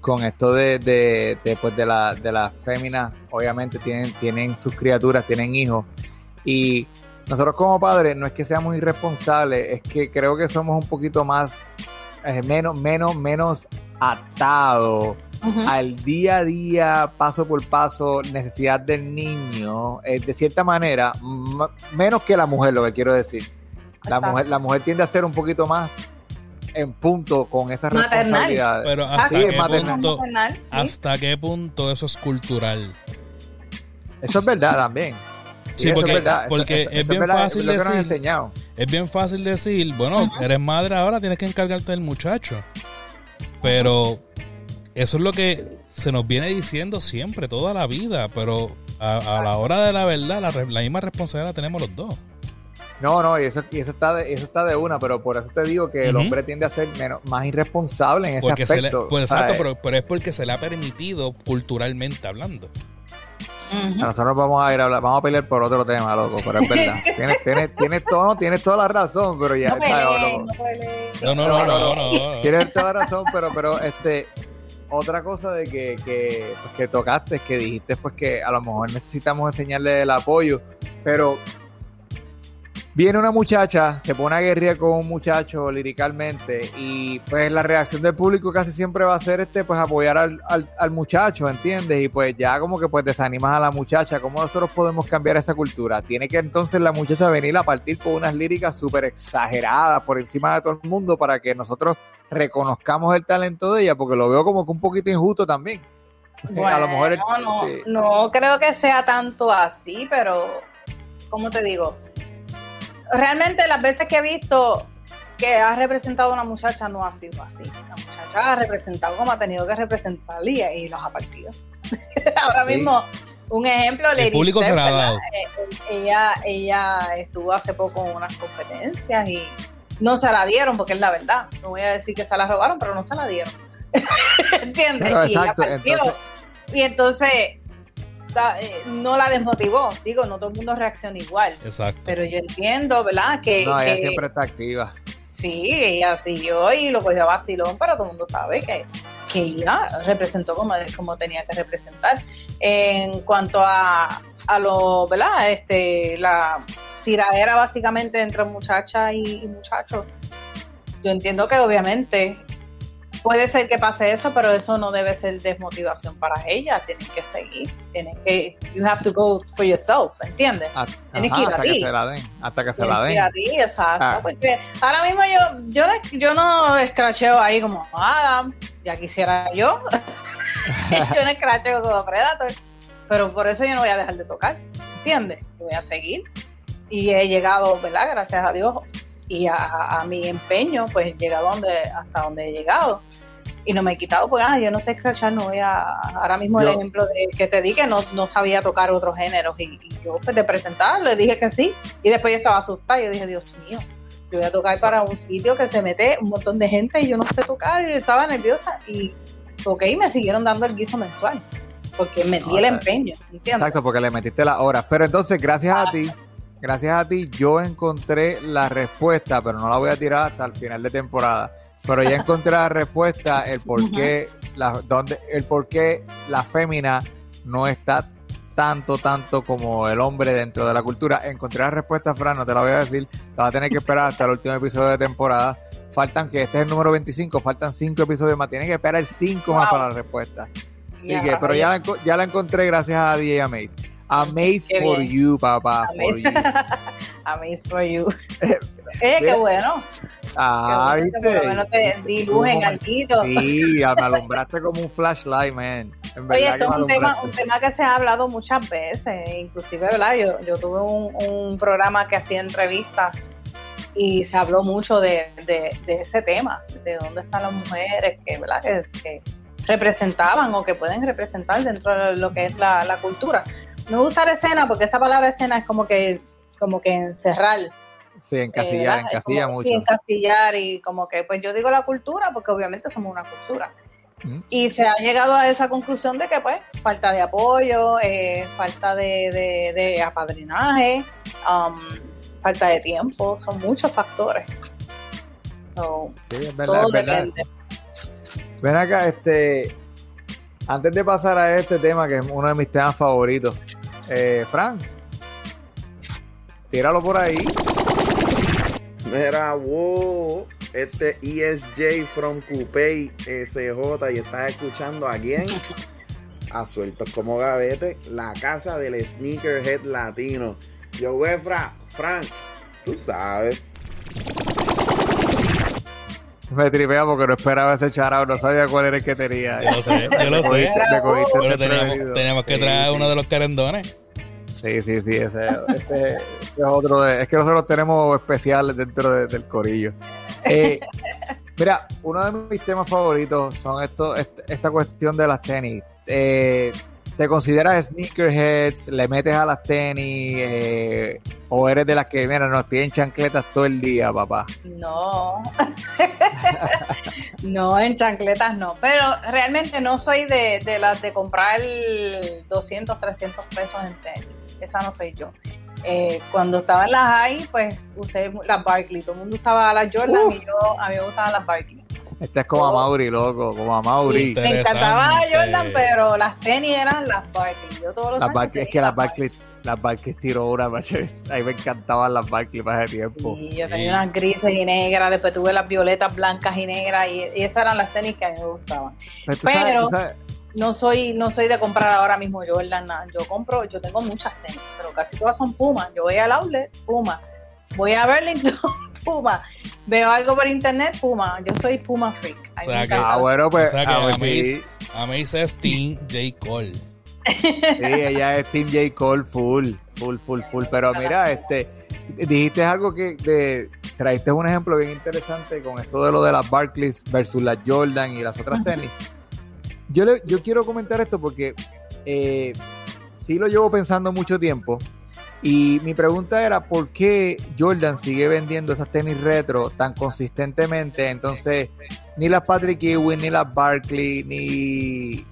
con esto de, de, de, pues de la, de las féminas, obviamente tienen, tienen sus criaturas, tienen hijos, y nosotros como padres no es que seamos irresponsables, es que creo que somos un poquito más, eh, menos, menos, menos atados al día a día, paso por paso, necesidad del niño, eh, de cierta manera, menos que la mujer, lo que quiero decir. La mujer, la mujer tiende a ser un poquito más en punto con esas responsabilidades. Pero hasta, qué punto, ¿hasta qué punto eso es cultural? Eso es verdad también. Sí, porque, es, bien fácil decir. Es bien fácil decir, bueno, eres madre ahora, tienes que encargarte del muchacho. Pero eso es lo que se nos viene diciendo siempre, toda la vida. Pero a, la hora de la verdad, la, la misma responsabilidad la tenemos los dos. No, no, y eso, y eso está de, eso está de una, pero por eso te digo que el hombre tiende a ser menos, más irresponsable en ese aspecto. pues exacto, pero, es porque se le ha permitido culturalmente hablando. Nosotros vamos a ir a hablar, vamos a pelear por otro tema, loco, pero es verdad. tienes, tienes, tienes, todo, tienes toda la razón, pero ya no está, no, no, no, no, no, Tienes toda la razón, pero, pero este, otra cosa de que, que, pues, que tocaste, que dijiste pues que a lo mejor necesitamos enseñarle el apoyo, pero Viene una muchacha, se pone a guerrear con un muchacho liricalmente y pues la reacción del público casi siempre va a ser este pues apoyar al, al, muchacho, ¿entiendes? Y pues ya como que pues desanimas a la muchacha. ¿Cómo nosotros podemos cambiar esa cultura? Tiene que entonces la muchacha venir a partir con unas líricas súper exageradas por encima de todo el mundo para que nosotros reconozcamos el talento de ella, porque lo veo como que un poquito injusto también. a lo mejor no, no creo que sea tanto así, pero ¿cómo te digo? Realmente las veces que he visto que ha representado a una muchacha no ha sido así. La muchacha ha representado como ha tenido que representar y, los ha partido. Ahora mismo, un ejemplo, el público se la ha dado. Eh, ella, ella estuvo hace poco en unas competencias y no se la dieron porque es la verdad. No voy a decir que se la robaron, pero no se la dieron. ¿Entiendes? y, entonces... y entonces eh, no la desmotivó. Digo, no todo el mundo reacciona igual. Exacto. Pero yo entiendo, ¿verdad? Que, no, ella siempre está activa. Sí, ella siguió y lo cogió a vacilón, pero todo el mundo sabe que, que ella representó como, como tenía que representar. En cuanto a, a lo, ¿verdad? Este, la tiradera básicamente entre muchacha y, y muchacho. Yo entiendo que obviamente puede ser que pase eso, pero eso no debe ser desmotivación para ella. Tienen que seguir, tienen que, you have to go for yourself, ¿entiendes? Tienes que ir a hasta ti. Que se la den, hasta que se la den. Que ir a ti, exacto. Ah. Porque ahora mismo yo, yo, yo no escracheo ahí como Adam, ya quisiera yo. yo no escracheo como Predator, pero por eso yo no voy a dejar de tocar, ¿entiendes? Yo voy a seguir. Y he llegado, ¿verdad? Gracias a Dios, y a, mi empeño, pues he llegado donde, hasta donde he llegado. Y no me he quitado, porque ah, yo no sé escrachar, no voy a. Ahora mismo el ejemplo de que te di que no, no sabía tocar otros géneros. Y, yo, pues de presentar, le dije que sí. Y después yo estaba asustada. Y yo dije, Dios mío, yo voy a tocar para un sitio que se mete un montón de gente y yo no sé tocar. Y estaba nerviosa. Y toqué y me siguieron dando el guiso mensual. Porque me di el empeño. Exacto, porque le metiste las horas. Pero entonces, gracias a ah. ti gracias a ti yo encontré la respuesta, pero no la voy a tirar hasta el final de temporada. Pero ya encontré la respuesta, el por qué, la, donde, el por qué la fémina no está tanto, tanto como el hombre dentro de la cultura. Encontré la respuesta, Fran, no te la voy a decir, la vas a tener que esperar hasta el último episodio de temporada. Faltan, que este es el número 25, faltan 5 episodios más, tienes que esperar 5 más para la respuesta. Así que, pero ya la, ya la encontré gracias a DJ Amaze. Amaze for you, papá. Amaze for you. eh, qué bueno. Ah, viste. Por lo menos te di luz en Sí, me alumbraste como un flashlight, man. Oye, esto es un tema, un tema que se ha hablado muchas veces, inclusive, ¿verdad? Yo, yo tuve un, un programa que hacía entrevistas y se habló mucho de, de, de, ese tema, de dónde están las mujeres que, ¿verdad? que, representaban o que pueden representar dentro de lo que es la, la cultura no usar escena porque esa palabra escena es como que como que encerrar. Sí, encasillar, eh, encasillar mucho. Sí, encasillar y como que, pues yo digo la cultura porque obviamente somos una cultura. Mm. Y se ha llegado a esa conclusión de que, pues, falta de apoyo, eh, falta de, de, apadrinaje, um, falta de tiempo, son muchos factores. sí, es verdad, Ven acá, este, antes de pasar a este tema, que es uno de mis temas favoritos, eh, Frank, tíralo por ahí. Mira, wow, este ESJ from Coupé SJ y estás escuchando a quién? A Sueltos como Gavete, la casa del sneakerhead latino. Yo, güey, Frank, tú sabes. Me tripea porque no esperaba ese charao, no sabía cuál era el que tenía. Yo lo sé, yo lo sé. Pero teníamos, que traer uno de los querendones. Sí, sí, sí, ese, ese es otro. De, es que nosotros tenemos especiales dentro del corillo. Eh, mira, uno de mis temas favoritos son esto, esta cuestión de las tenis. Eh, ¿Te consideras sneakerheads? ¿Le metes a las tenis? Eh, ¿O eres de las que, mira, nos tienen chancletas todo el día, papá? No. no, en chancletas no. Pero realmente no soy de, de las de comprar 200, 300 pesos en tenis. Esa no soy yo. Eh, cuando estaba en las high, pues usé las Barkley. Todo el mundo usaba las Jordan y yo, a mí me gustaban las Barkley. Este es como a Mauri, loco, como a Mauri. Me encantaba Jordan, pero las tenis eran las Barkley. Yo todos los las Barkley, Es que las Barkley, las Barkley tiró una, macho. A mí me encantaban las Barkley para ese tiempo. Sí, yo tenía unas grises y negras, después tuve las violetas blancas y negras, y, esas eran las tenis que a mí me gustaban. Pero, no soy no soy de comprar ahora mismo Jordan, nada. Yo compro, yo tengo muchas tenis, pero casi todas son Puma. Yo voy al outlet, Puma. Voy a Burlington, Puma. Veo algo por internet, Puma. Yo soy Puma freak. O sea que, ah, bueno, pues. O sea que a, mí, sí. es Team J. Cole. Sí, ella es Team J. Cole full, full, full, full. Pero mira, este, dijiste algo que de, traiste un ejemplo bien interesante con esto de lo de las Barclays versus las Jordan y las otras tenis. Yo, le, yo quiero comentar esto porque eh, sí lo llevo pensando mucho tiempo y mi pregunta era, ¿por qué Jordan sigue vendiendo esas tenis retro tan consistentemente? Entonces, ni las Patrick Ewing, ni las Barkley, ni...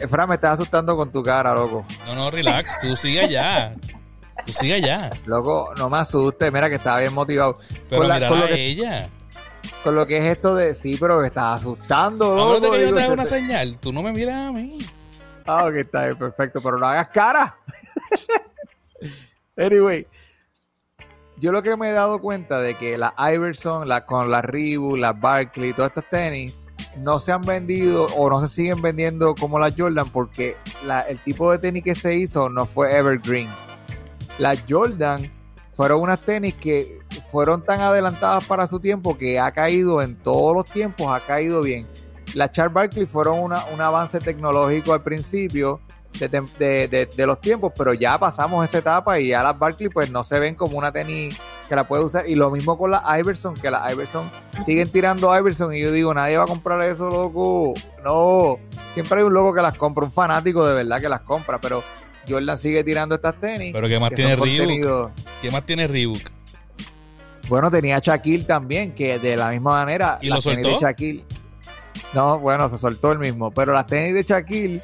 Efra, me estás asustando con tu cara, loco. No, no, relax, tú sigue allá. Tú sigue allá. Loco, no me asustes, mira que estaba bien motivado. Pero con, con lo que, ella. Con lo que es esto de, sí, pero me estás asustando, loco. No, que yo te hago una señal, tú no me miras a mí. Ah, ok, está bien, perfecto, pero no hagas cara. Anyway, yo lo que me he dado cuenta de que la Iverson, la, con la Reebok, la Barkley, todas estas tenis, no se han vendido o no se siguen vendiendo como las Jordan porque el tipo de tenis que se hizo no fue evergreen. Las Jordan fueron unas tenis que fueron tan adelantadas para su tiempo que ha caído en todos los tiempos, ha caído bien. Las Charles Barkley fueron un avance tecnológico al principio de, los tiempos, pero ya pasamos esa etapa y ya las Barkley pues no se ven como una tenis que la puede usar. Y lo mismo con las Iverson, que las Iverson siguen tirando Iverson y yo digo, nadie va a comprar eso, loco. No, siempre hay un loco que las compra, un fanático de verdad que las compra, pero Jordan sigue tirando estas tenis. Pero ¿qué más tiene Reebok? ¿Qué más tiene Reebok? Bueno, tenía Shaquille también, que de la misma manera. ¿Y lo soltó? De Shaquille, no, bueno, se soltó el mismo. Pero las tenis de Shaquille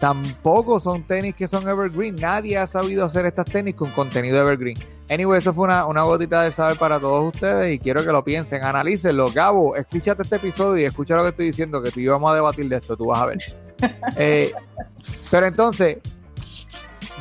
tampoco son tenis que son evergreen. Nadie ha sabido hacer estas tenis con contenido evergreen. Anyway, eso fue una, una gotita de saber para todos ustedes y quiero que lo piensen, analícenlo. Gabo, escúchate este episodio y escucha lo que estoy diciendo, que tú y yo vamos a debatir de esto, tú vas a ver. Eh, pero entonces,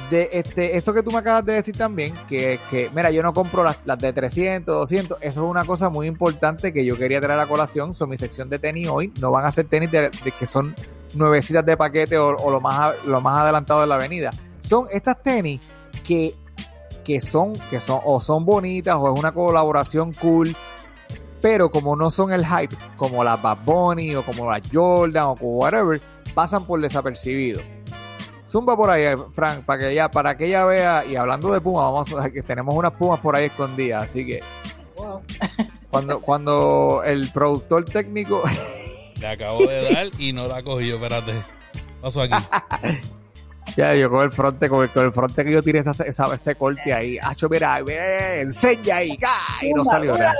de este, eso que tú me acabas de decir también, que, que mira, yo no compro las, las, de 300, 200, eso es una cosa muy importante que yo quería traer a colación. Son mi sección de tenis hoy. No van a ser tenis de, que son nuevecitas de paquete o, lo, más, lo más adelantado de la avenida. Son estas tenis que, que son, que son, o son bonitas o es una colaboración cool. Pero como no son el hype, como las Bad Bunny o como las Jordan o como whatever, pasan por desapercibido Zumba por ahí, Frank, para que ella, para que ella vea, y hablando de pumas, vamos a que tenemos unas pumas por ahí escondidas, así que cuando, cuando el productor técnico le acabo de dar y no la cogió, espérate. Pasó aquí. Ya, yo con el fronte, con el, con el fronte que yo tiré esa, esa, ese corte ahí. Hacho, mira, ve, enseña ahí. Y no salió nada.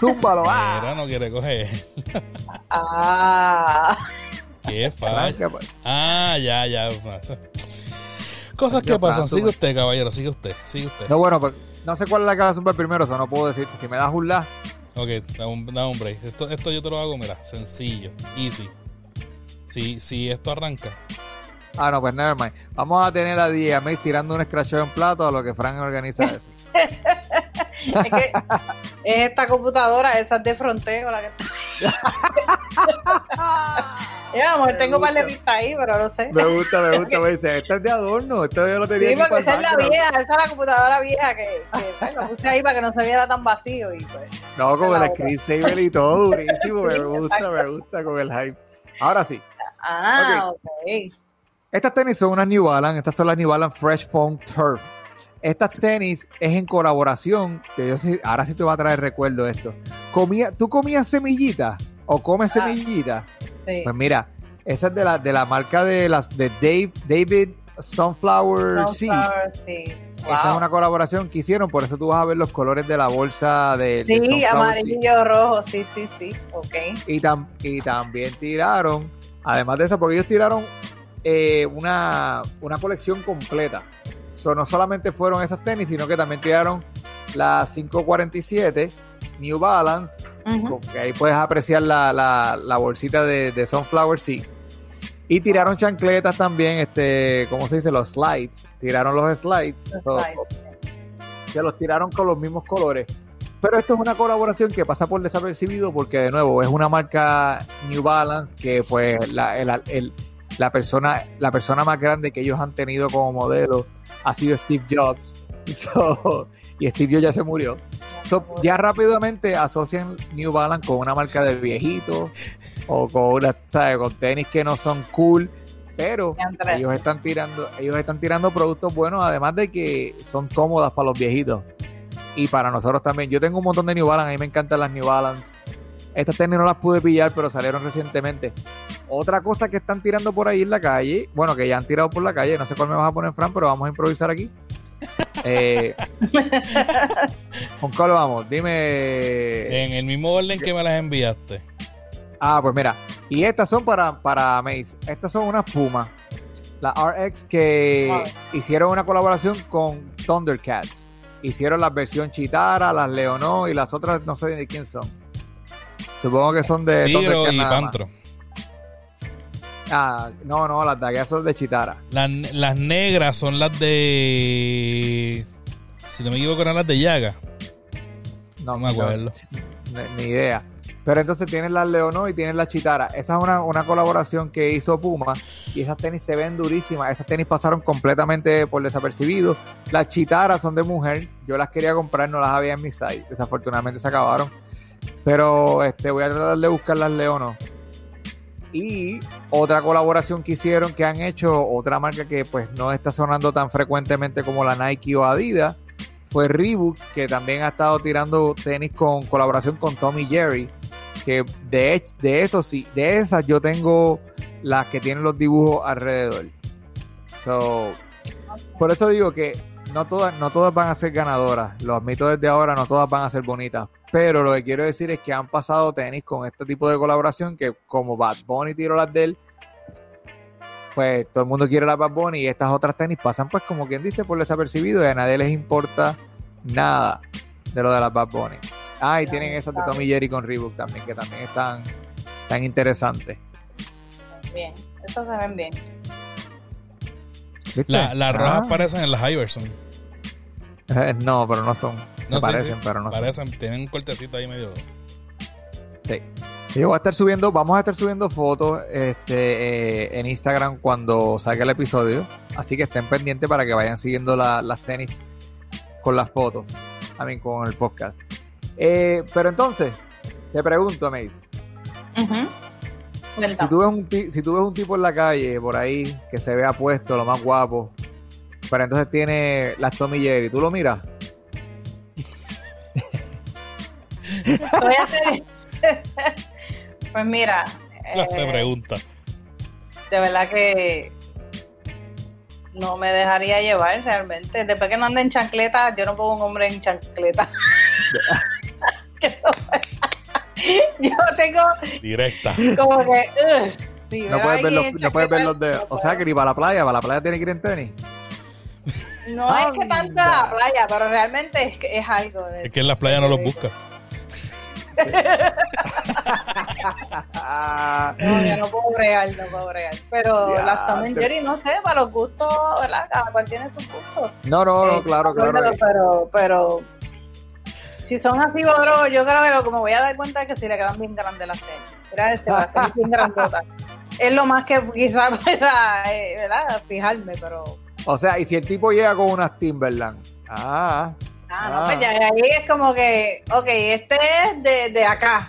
Zúmbalo, ah. Mira, no quiere coger. ah. Qué fácil. Ah, ya, ya. Cosas que pasan. Sigue usted, caballero, sigue usted, sigue usted. No, bueno, pues no sé cuál es la que va a zumbar primero, eso no puedo decirte. Si me das un la. Ok, da un, break. Esto, esto yo te lo hago, mira, sencillo, easy. Si, si esto arranca. Ah, no, pues nevermind. Vamos a tener a DMA tirando un scratch en plato a lo que Frank organiza eso. Es que es esta computadora, esa de fronteo la que está. Ya, a lo mejor tengo par de pistas ahí, pero no sé. Me gusta, me gusta. Me dice, esta es de adorno. Esto yo lo tenía Sí, porque esa es la vieja, esa es la computadora vieja que, que lo puse ahí para que no se viera tan vacío. Y pues, no, con el screensaver y todo, durísimo. me gusta, me gusta con el hype. Ahora sí. Ah, ok. okay. Estas tenis son unas New Balance. Estas son las New Balance Fresh Foam Turf. Estas tenis es en colaboración. yo ahora sí te va a traer recuerdo esto. Comía, ¿Tú comías semillitas o comes ah. semillitas? Pues mira, esa es de la, de la marca de las de Dave, David Sunflower, Seeds. Esa es una colaboración que hicieron, por eso tú vas a ver los colores de la bolsa de. Sí, amarillo, rojo, sí, sí, sí, ok. Y, y también tiraron, además de eso, porque ellos tiraron eh, una, una colección completa. No solamente fueron esas tenis, sino que también tiraron las 547 New Balance, que ahí puedes apreciar la, la, bolsita de, Sunflower Seed. Y tiraron chancletas también, este, ¿cómo se dice? Los slides. Tiraron los slides. Se los tiraron con los mismos colores. Pero esto es una colaboración que pasa por desapercibido porque, de nuevo, es una marca New Balance que, pues, la, la, persona, la persona más grande que ellos han tenido como modelo ha sido Steve Jobs. y Steve Jobs ya se murió ya rápidamente asocian New Balance con una marca de viejito o con una, con tenis que no son cool, pero ellos están tirando, ellos están tirando productos buenos, además de que son cómodas para los viejitos y para nosotros también. Yo tengo un montón de New Balance, a mí me encantan las New Balance. Estas tenis no las pude pillar, pero salieron recientemente. Otra cosa que están tirando por ahí en la calle, bueno, que ya han tirado por la calle, no sé cuál me vas a poner, Fran, pero vamos a improvisar aquí. Eh, ¿Con cuál vamos? Dime. En el mismo orden que me las enviaste. Ah, pues mira. Y estas son para, para Mace. Estas son unas pumas. La RX que hicieron una colaboración con Thundercats. Hicieron la versión Chitara, las Leonó y las otras no sé de quién son. Supongo que son de Thundercats. y Pantro. Ah, no, no, las de son de Chitara. Las, las negras son las de. Si no me equivoco, eran las de Yaga. No, me acuerdo. Ni, idea. Pero entonces tienes las Leonor y tienes las Chitara. Esa es una, colaboración que hizo Puma y esas tenis se ven durísimas. Esas tenis pasaron completamente por desapercibidos. Las Chitara son de mujer. Yo las quería comprar, no las había en mi site. Desafortunadamente se acabaron. Pero este, voy a tratar de buscar las Leono. Y otra colaboración que hicieron, que han hecho, otra marca que pues no está sonando tan frecuentemente como la Nike o Adidas, fue Reebok, que también ha estado tirando tenis con colaboración con Tommy Jerry que de, de eso sí, de esas yo tengo las que tienen los dibujos alrededor. So, por eso digo que no todas, no todas van a ser ganadoras. Lo admito desde ahora, no todas van a ser bonitas. Pero lo que quiero decir es que han pasado tenis con este tipo de colaboración que como Bad Bunny tiró las de él, pues todo el mundo quiere las Bad Bunny y estas otras tenis pasan pues como quien dice por desapercibido y a nadie les importa nada de lo de las Bad Bunny. Ah, y tienen esas de Tommy Jerry con Reebok también, que también están tan interesantes. Bien, esas se ven bien. las la rojas ah. parecen en las Iverson. Eh, no, pero no son. No parecen, pero no parecen, Tienen un cortecito ahí medio. Sí. Yo voy a estar subiendo, vamos a estar subiendo fotos este, eh, en Instagram cuando salga el episodio. Así que estén pendientes para que vayan siguiendo las tenis con las fotos. También con el podcast. Eh, pero entonces, te pregunto, Mace. si, tú ves un, si tú ves un tipo en la calle por ahí que se vea puesto, lo más guapo, pero entonces tiene las Tommy Jerry, ¿tú lo miras? Voy a hacer... pues mira. se eh, pregunta. De verdad que no me dejaría llevar realmente. Después que no ande en chancleta, yo no pongo un hombre en chancleta. yo tengo. Directa. Como que. no, puedes ver los, no puedes ver los dedos. O sea, que ir para la playa, para la playa tiene que ir en tenis. No es que tanto la playa, pero realmente es, que es algo. es que en la playa no los busca. No, yo no puedo bregar, no puedo bregar. Pero las Tom Jerry, no sé, para los gustos, ¿verdad? Cada cual tiene sus gustos. No, no, no, eh, claro, claro. Pero, pero si son así bodros, yo creo que lo que me voy a dar cuenta es que si le quedan bien grandes las tenis. Mira este, bien grandota. Es lo más que quizás pueda, eh, ¿verdad? Fijarme, pero... O sea, y si el tipo llega con unas Timberland. Ah. Ah, no, pues ya ahí es como que, ok, este es de, de acá.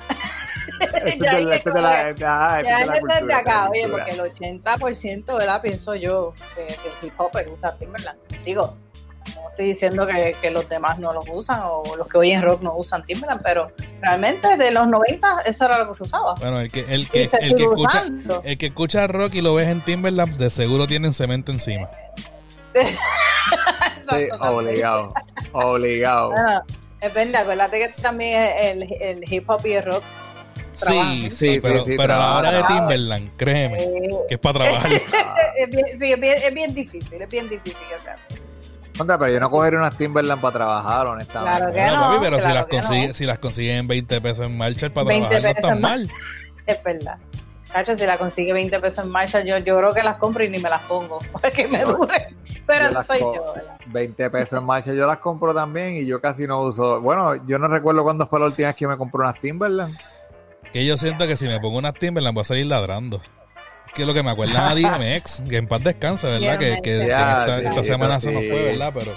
Este ya es de la, este es de acá, oye, porque el 80%, ¿verdad? Pienso yo, que, que el hip hopper usa Timberland. Digo, no estoy diciendo que, que, los demás no los usan o los que oyen rock no usan Timberland, pero realmente de los 90 eso era lo que se usaba. Bueno, el que, el que, el que, escucha, el que escucha rock y lo ves en Timberland, de seguro tienen cemento encima. sí, obligado, obligado. Bueno, es verdad, acuérdate que también el, el hip hop y el rock Sí, sí, pero, sí, pero a la hora de Timberland, créeme, que es para trabajar. es bien, sí, es bien, es bien difícil, es bien difícil hacer. Contra, pero yo no cogería unas Timberland para trabajar, honestamente. Claro que no, pero si, las consigue, si las consiguen 20 pesos en marcha para trabajar no está mal. Es verdad. Cacho, si la consigue 20 pesos en marcha, yo, yo creo que las compro y ni me las pongo, porque me dure. Pero eso soy yo, ¿verdad? 20 pesos en marcha, yo las compro también y yo casi no uso. Bueno, yo no recuerdo cuándo fue la última vez que me compré unas Timberland. Que yo siento que si me pongo unas Timberland voy a salir ladrando que lo que me acuerda a DMX, que en paz descansa, ¿verdad? que, que, esta, semana se nos fue, ¿verdad? Pero.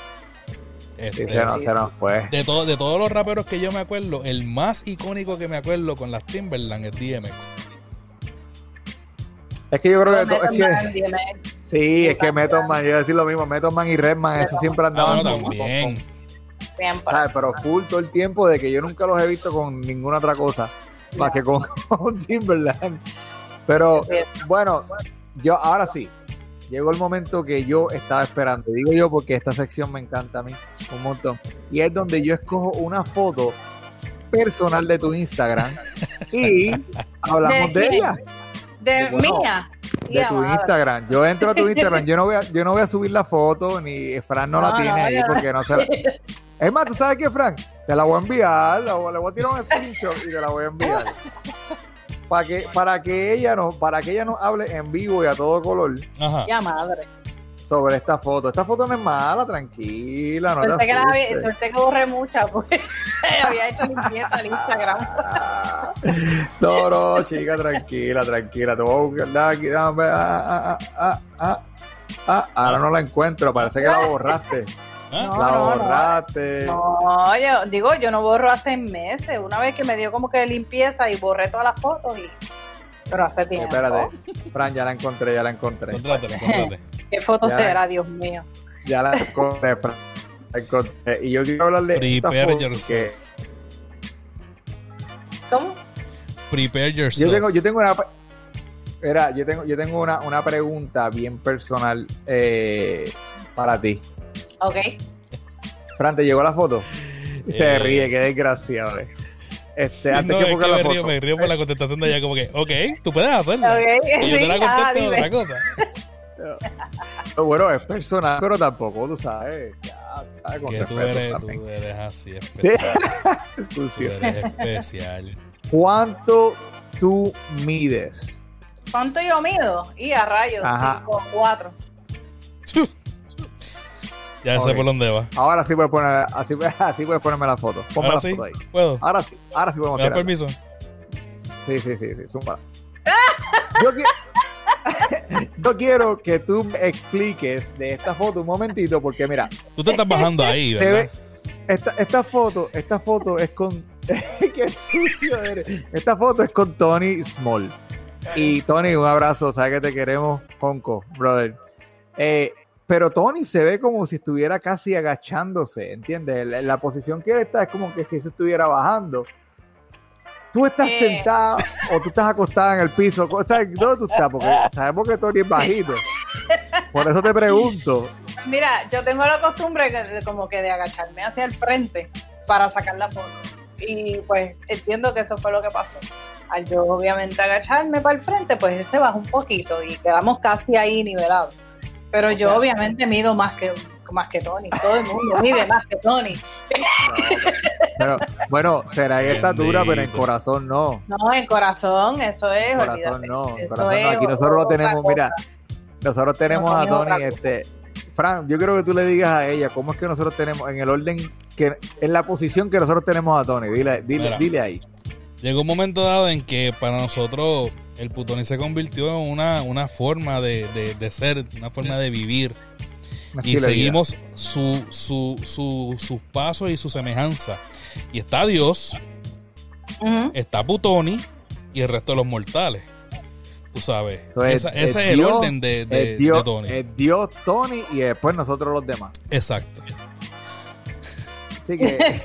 Este, se, nos, fue. De, todo, de todos los raperos que yo me acuerdo, el más icónico que me acuerdo con las Timberland es DMX. Es que yo creo que. Es que sí, es que Method Man, yo iba a decir lo mismo, Method Man y Redman, eso siempre andaban. También. pero full todo el tiempo de que yo nunca los he visto con ninguna otra cosa, más que con, con Timberland. Pero bueno, yo ahora sí, llegó el momento que yo estaba esperando. Digo yo porque esta sección me encanta a mí un montón. Y es donde yo escojo una foto personal de tu Instagram y hablamos de, ella. De mía. De tu Instagram. Yo entro a tu Instagram, yo no voy a, yo no voy a subir la foto, ni Fran no, la tiene ahí porque no se la... Es más, ¿tú sabes qué, Fran? Te la voy a enviar, le voy a tirar un screenshot y te la voy a enviar para que, para que ella no, para que ella nos hable en vivo y a todo color. Ajá. Ya madre. Sobre esta foto. Esta foto no es mala, tranquila, no suerte que, la, suerte que borré mucha, porque había hecho limpieza en Instagram. No, no, chica, tranquila, tranquila. Te voy a buscar aquí. Dame, ah, ah, ah, ah, ahora no la encuentro. Parece que la borraste. No, la no, borraste. No, yo digo, yo no borro hace meses. Una vez que me dio como que limpieza y borré todas las fotos y. Pero hace tiempo. Espérate, Fran, ya la encontré, ya la encontré. Encontrate, encontrate. ¿Qué foto Ya. será, Dios mío? Ya la encontré, Fran. La encontré. Y yo quiero hablarle de esta foto que ¿Cómo? Prepare yourself. yo tengo, yo tengo una Mira, yo tengo, yo tengo una, una pregunta bien personal eh, para ti. Ok. Fran, ¿te llegó la foto? Se Eh. ríe, qué desgraciado. eh. Este, antes No, que es que la me foto. río, me río por la contestación de ella como que, ok, tú puedes hacerlo. Ok, Y yo te la sí, ah, contesto otra cosa. No, Bueno, es personal, pero tampoco, tú sabes. Ya, sabes, con Que tú respeto eres, tú eres así, Sí, especial. Tú sucio. eres especial. ¿Cuánto tú mides? ¿Cuánto yo mido? Y a rayos, Ajá. cinco, cuatro. Ya sé Ok. por dónde va. Ahora sí puedes poner, así, así puedes ponerme la foto. Ponme Ahora la sí, foto ahí. puedo. Ahora sí, ahora sí podemos ¿Me tirar. permiso? Sí, sí, sí, sí, zumba. Yo, qui- yo quiero que tú me expliques de esta foto un momentito, porque mira, Tú te estás bajando ahí, se ve, ¿verdad? esta, esta foto, esta foto es con, qué sucio eres. Esta foto es con Tony Small. Y Tony, un abrazo, sabes que te queremos, Conco, brother. Eh, pero Tony se ve como si estuviera casi agachándose, ¿entiendes? La, la posición que él está es como que si se estuviera bajando. Tú estás Eh. sentada o tú estás acostada en el piso. ¿Sabes dónde tú estás? Porque sabemos que Tony es bajito. Por eso te pregunto. Mira, yo tengo la costumbre de, como que de agacharme hacia el frente para sacar la foto. Y pues entiendo que eso fue lo que pasó. Al yo obviamente agacharme para el frente, pues él se bajó un poquito y quedamos casi ahí nivelados. Pero yo sea- obviamente mido más que más que Tony. Todo el mundo mide más que Tony. Pero, bueno, será en estatura, pero en corazón no. No, en corazón, eso es. En corazón olvídate. no. en Eso corazón no. es Aquí nosotros lo tenemos, mira, nosotros tenemos No, a Tony este, Fran, yo quiero que tú le digas a ella cómo es que nosotros tenemos, en el orden, que en la posición que nosotros tenemos a Tony, dile, dile, Mira. dile ahí. Llegó un momento dado en que para nosotros el putoni se convirtió en una, una forma de, de- de ser, una forma de vivir. Y seguimos su, su, su, sus pasos y su semejanza. Y está Dios, está Putoni y el resto de los mortales. Tú sabes. Esa- es ese es el Dios, orden de, de- es Dios, de Tony. es Dios, Tony y después nosotros los demás. Exacto. Así que,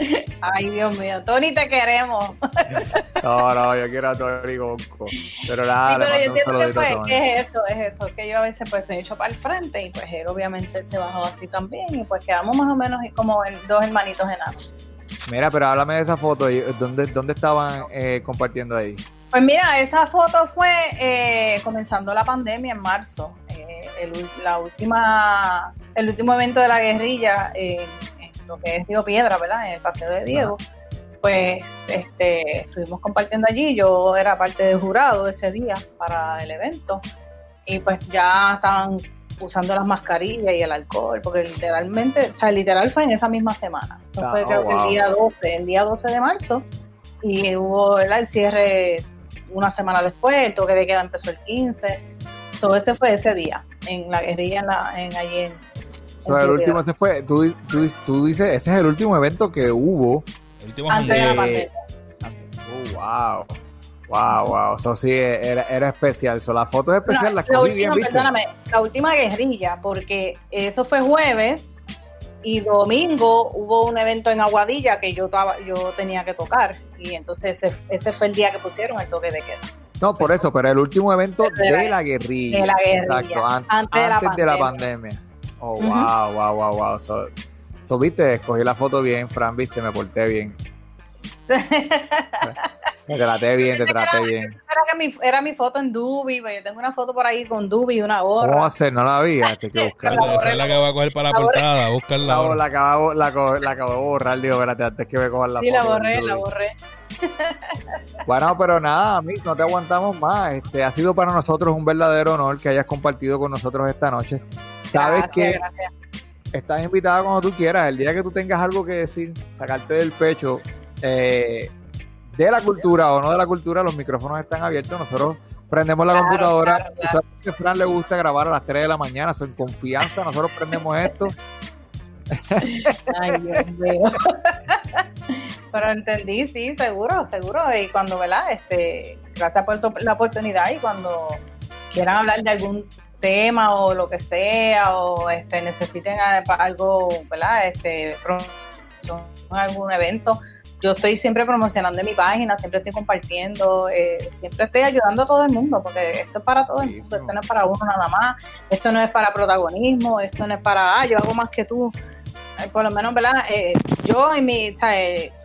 Ay, Dios mío. Tony, te queremos. no, no, yo quiero a Tony Gonco. Pero Sí, nada, le pero yo entiendo que pues, que es eso, es eso, que yo a veces pues me echo para el frente y pues él obviamente se bajó así también y pues quedamos más o menos como en dos hermanitos enanos. Mira, pero háblame de esa foto. ¿Dónde, dónde estaban eh, compartiendo ahí? Pues mira, esa foto fue eh, comenzando la pandemia en marzo, eh, el, la última, el último evento de la guerrilla eh, en lo que es Río Piedra, ¿verdad? En el Paseo de Diego. Pues este, estuvimos compartiendo allí, yo era parte del jurado ese día para el evento y pues ya estaban usando las mascarillas y el alcohol, porque literalmente, o sea, literal fue en esa misma semana. Eso Ah, fue oh, creo que el día 12, el día 12 de marzo y hubo ¿verdad? el cierre una semana después, el toque de queda empezó el 15. So, ese fue ese día, en la guerrilla en, la, en allí en, So, el último ese fue, tú, tú, tú dices, ese es el último evento que hubo. El último antes de la pandemia. Oh, wow. Wow, wow. Eso sí, era, era especial. So, la foto es especial, No, las la cogí última, bien, perdóname, la última guerrilla, porque eso fue jueves y domingo hubo un evento en Aguadilla que yo estaba, yo tenía que tocar y entonces ese, ese fue el día que pusieron el toque de queda. No, por eso, pero el último evento De la- de la guerrilla. de la guerrilla, Exacto, an- antes de la antes de la pandemia. Oh, wow, wow, wow, wow. So, so, viste, escogí la foto bien, Fran, viste, me porté bien. Te traté bien, te traté bien. Era, que mi, era mi foto en Dubi, pues, yo tengo una foto por ahí con Dubi y una ¿Cómo gorra. va a ser? No la vi, que buscarla. Esa es la que voy a coger para la La portada, buscarla La, la, acabo, la, la acabo de borrar, digo, espérate, antes que me cojan la Sí, la foto. borré, la borré. Bueno, pero nada, a mí no te aguantamos más. Este, ha sido para nosotros un verdadero honor que hayas compartido con nosotros esta noche. Sabes Gracias, que gracias. estás invitada cuando tú quieras. El día que tú tengas algo que decir, sacarte del pecho, eh, de la cultura o no de la cultura, los micrófonos están abiertos. Nosotros prendemos la computadora. que a Fran le gusta grabar a las 3 de la mañana, son confianza. Nosotros prendemos esto. Ay, Dios mío. Pero entendí, sí, seguro, seguro. Y cuando, ¿verdad? Este, gracias por la oportunidad y cuando quieran hablar de algún tema o lo que sea o este necesiten algo, ¿verdad? Este, algún evento, yo estoy siempre promocionando en mi página, siempre estoy compartiendo, eh, siempre estoy ayudando a todo el mundo, porque esto es para todo el mundo, esto no es para uno nada más, esto no es para protagonismo, esto no es para, ah, yo hago más que tú, eh, por lo menos, ¿verdad? Eh, yo y mi,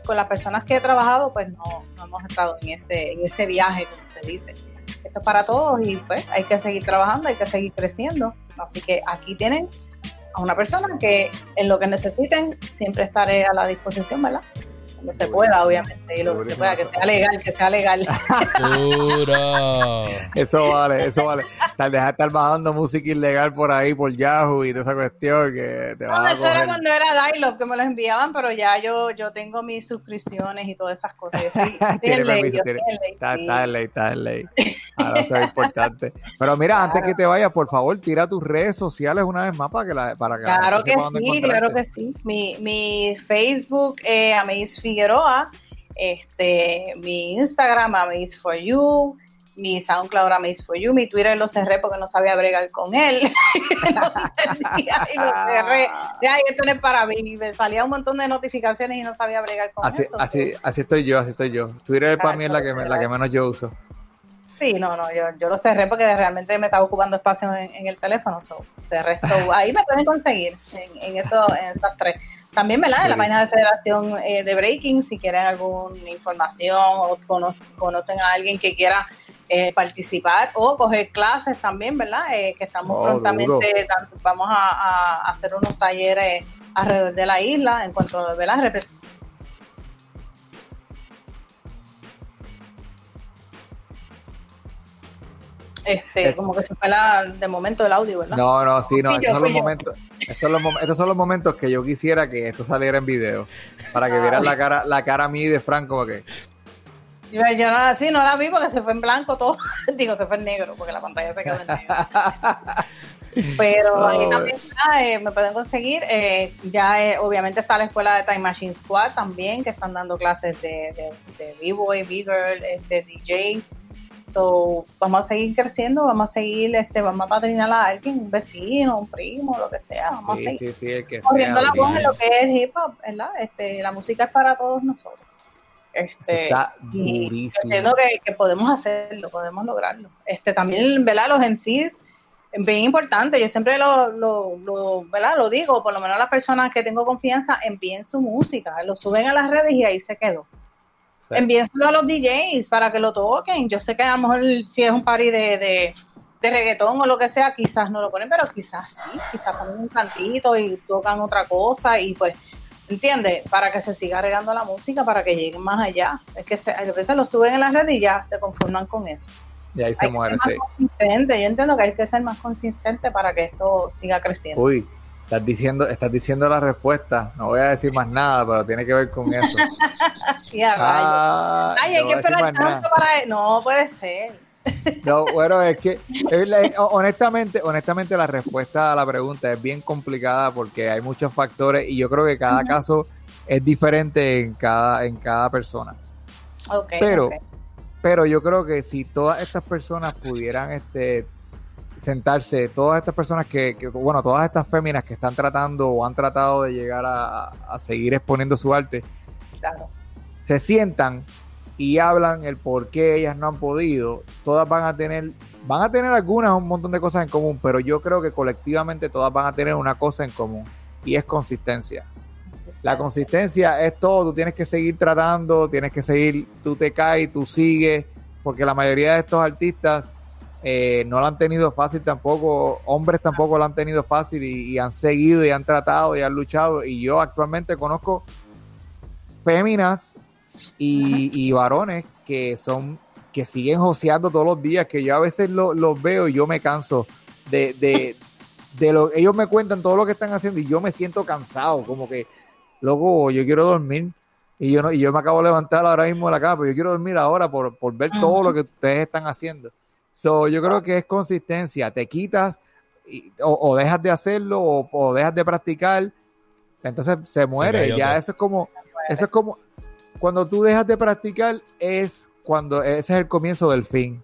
con las personas que he trabajado, pues no, no hemos estado en ese, en ese viaje, como se dice. Esto es para todos y pues hay que seguir trabajando, hay que seguir creciendo. Así que aquí tienen a una persona que en lo que necesiten siempre estaré a la disposición, ¿verdad? No se pueda, obviamente, y lo que se pueda, que sea legal, que sea legal. eso vale, eso vale. Tal dejar estar bajando música ilegal por ahí, por Yahoo y toda esa cuestión que te va no, eso era cuando era Dialog que me lo enviaban, pero ya yo, yo tengo mis suscripciones y todas esas cosas. estoy, en ley, Está, en ley, está en ley. Ahora eso es importante. Pero mira, antes que te vayas, por favor, tira tus redes sociales una vez más para que la, para que Claro que sí, claro que sí. Mi, mi Facebook, eh, Figueroa, este, mi Instagram, Amaze for You, mi SoundCloud Amaze for You, mi Twitter lo cerré porque no sabía bregar con él. no entendía y lo cerré. Ya, esto no es para mí. Me salía un montón de notificaciones y no sabía bregar con así, eso. Así, así estoy yo, así estoy yo. Twitter para mí es la que, la que menos yo uso. Sí, no, no, yo, yo lo cerré porque realmente me estaba ocupando espacio en, el teléfono. So, cerré. ahí me pueden conseguir en, en, eso, en esas tres. También, ¿verdad? En la página de Federación eh, de Breaking, si quieren alguna información o conocen a alguien que quiera eh, participar o coger clases también, ¿verdad? Eh, que estamos oh, prontamente, vamos a, hacer unos talleres alrededor de la isla en cuanto a, ¿verdad? Este, como que se fue la, de momento el audio, ¿verdad? No, no, sí, no, estos son, los momentos, estos, son los, momentos que yo quisiera que esto saliera en video, para que vieran la cara, la cara a mí de Frank como que... Yo, no, así no la vi porque se fue en blanco todo, digo, se fue en negro, porque la pantalla se quedó en negro. Pero ahí también eh, me pueden conseguir. Eh, ya eh, obviamente está la escuela de Time Machine Squad también, que están dando clases de, de, de B-Boy, B-Girl, de DJs vamos a seguir creciendo, vamos a seguir, este, vamos a padrinar a alguien, un vecino, un primo, lo que sea. Vamos sí, a seguir sí, sí, que corriendo la voz en lo que es hip hop, ¿verdad? Este, la música es para todos nosotros. Este, está durísimo. Entiendo que, que, podemos hacerlo, podemos lograrlo. Este, también, ¿verdad? Los MCs, bien importante, yo siempre lo, lo, lo, ¿verdad? lo digo, por lo menos las personas que tengo confianza envíen su música, lo suben a las redes y ahí se quedó. Sí. a los DJs para que lo toquen. Yo sé que a lo mejor si es un party de, de, de, reggaetón o lo que sea, quizás no lo ponen, pero quizás sí, quizás ponen un cantito y tocan otra cosa y pues, ¿entiendes? Para que se siga regando la música, para que lleguen más allá. Es que se, a veces lo suben en las redes y ya se conforman con eso. Y ahí se muere, sí. Yo entiendo que hay que ser más consistente para que esto siga creciendo. Uy, Estás diciendo, estás diciendo la respuesta. No voy a decir más nada, pero tiene que ver con eso. ah, Ay, hay que esperar tanto para. No puede ser. No, bueno, es que honestamente, honestamente la respuesta a la pregunta es bien complicada porque hay muchos factores y yo creo que cada caso es diferente en cada en cada persona. Okay, pero pero yo creo que si todas estas personas pudieran este sentarse, todas estas personas que, bueno, todas estas féminas que están tratando o han tratado de llegar a, seguir exponiendo su arte, se sientan y hablan el por qué ellas no han podido, todas van a tener, van a tener algunas un montón de cosas en común, pero yo creo que colectivamente todas van a tener una cosa en común y es consistencia. La consistencia es todo, tú tienes que seguir tratando, tienes que seguir, tú te caes, tú sigues, porque la mayoría de estos artistas eh, no lo han tenido fácil tampoco, hombres tampoco lo han tenido fácil y, han seguido y han tratado y han luchado. Y yo actualmente conozco féminas y, varones que son que siguen joseando todos los días, que yo a veces los veo y yo me canso de, de, de lo ellos me cuentan todo lo que están haciendo y yo me siento cansado, como que, loco, yo quiero dormir. Y yo, no, y yo me acabo de levantar ahora mismo de la cama, pero yo quiero dormir ahora por, por ver todo lo que ustedes están haciendo. So, yo creo que es consistencia. Te quitas o, dejas de hacerlo o, dejas de practicar, entonces se muere. ya eso es como, eso es como, cuando tú dejas de practicar es cuando ese es el comienzo del fin.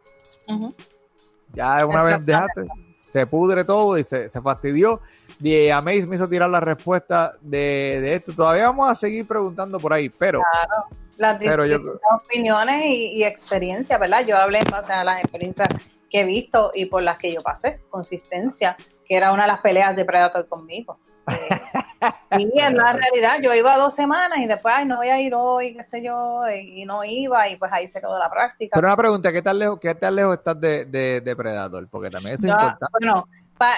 Ya una vez dejaste, se pudre todo y se, se fastidió. Y a me hizo tirar la respuesta de, esto. Todavía vamos a seguir preguntando por ahí, pero... Claro, las pero opiniones y, y experiencias, ¿verdad? Yo hablé en base a las experiencias que he visto y por las que yo pasé. Consistencia, que era una de las peleas de Predator conmigo. sí, en la realidad, yo iba dos semanas y después, ay, no voy a ir hoy, qué sé yo, y no iba, y pues ahí se quedó la práctica. Pero una pregunta, ¿qué tan lejos, qué tan lejos estás de, de, Predator? Porque también es importante. Bueno,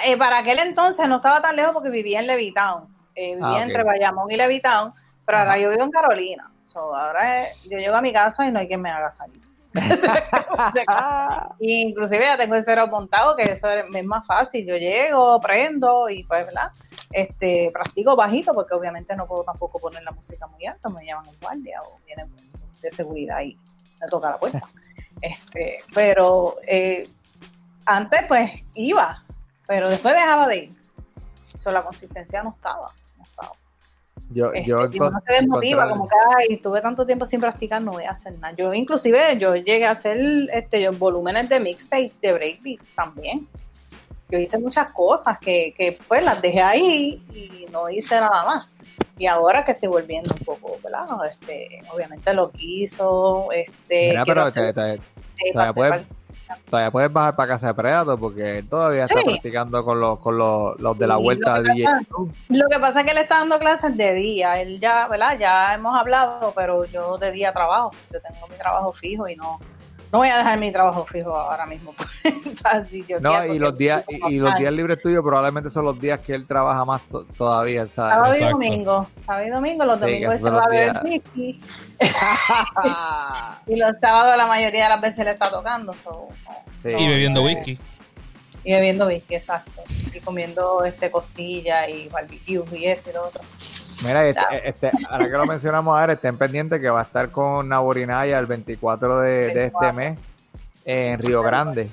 eh, para aquel entonces no estaba tan lejos porque vivía en Levitown, eh, vivía ah, entre Bayamón y Levitown, pero ahora yo vivo en Carolina. Ahora yo llego a mi casa y no hay quien me haga salir. Inclusive ya tengo el cero montado, que eso es más fácil. Yo llego, prendo y pues, ¿verdad? Este, practico bajito porque obviamente no puedo tampoco poner la música muy alta, me llaman el guardia o vienen de seguridad y me toca la puerta. Este, pero eh, antes pues iba, pero después dejaba de ir. So, la consistencia no estaba. Yo, este, yo no se desmotiva, como que ay, estuve tanto tiempo sin practicar, no voy a hacer nada. Yo inclusive yo llegué a hacer este volúmenes de mixtape de breakbeats también. Yo hice muchas cosas que, que pues las dejé ahí y no hice nada más. Y ahora que estoy volviendo un poco, ¿verdad? Este, obviamente lo quiso, este... Mira, pero te, te, Todavía puedes bajar para casa de Predator porque él todavía está practicando con los, con los, los de la vuelta de DJ. Lo que pasa es que él está dando clases de día. Él ya, ¿verdad? Ya hemos hablado, pero yo de día trabajo. Yo tengo mi trabajo fijo y no, no voy a dejar mi trabajo fijo ahora mismo. no, y los días y, los días libres tuyos probablemente son los días que él trabaja más todavía, ¿sabes? Sábado y domingo. Sábado y domingo, los domingos se va a beber whisky. y los sábados la mayoría de las veces le está tocando. y bebiendo whisky. Y bebiendo whisky, exacto. Y comiendo este costilla y barbecue y este y lo otro. Mira, este, este, ahora que lo mencionamos ahora, estén pendientes que va a estar con Naborinaya el 24 de, este mes en Río Grande.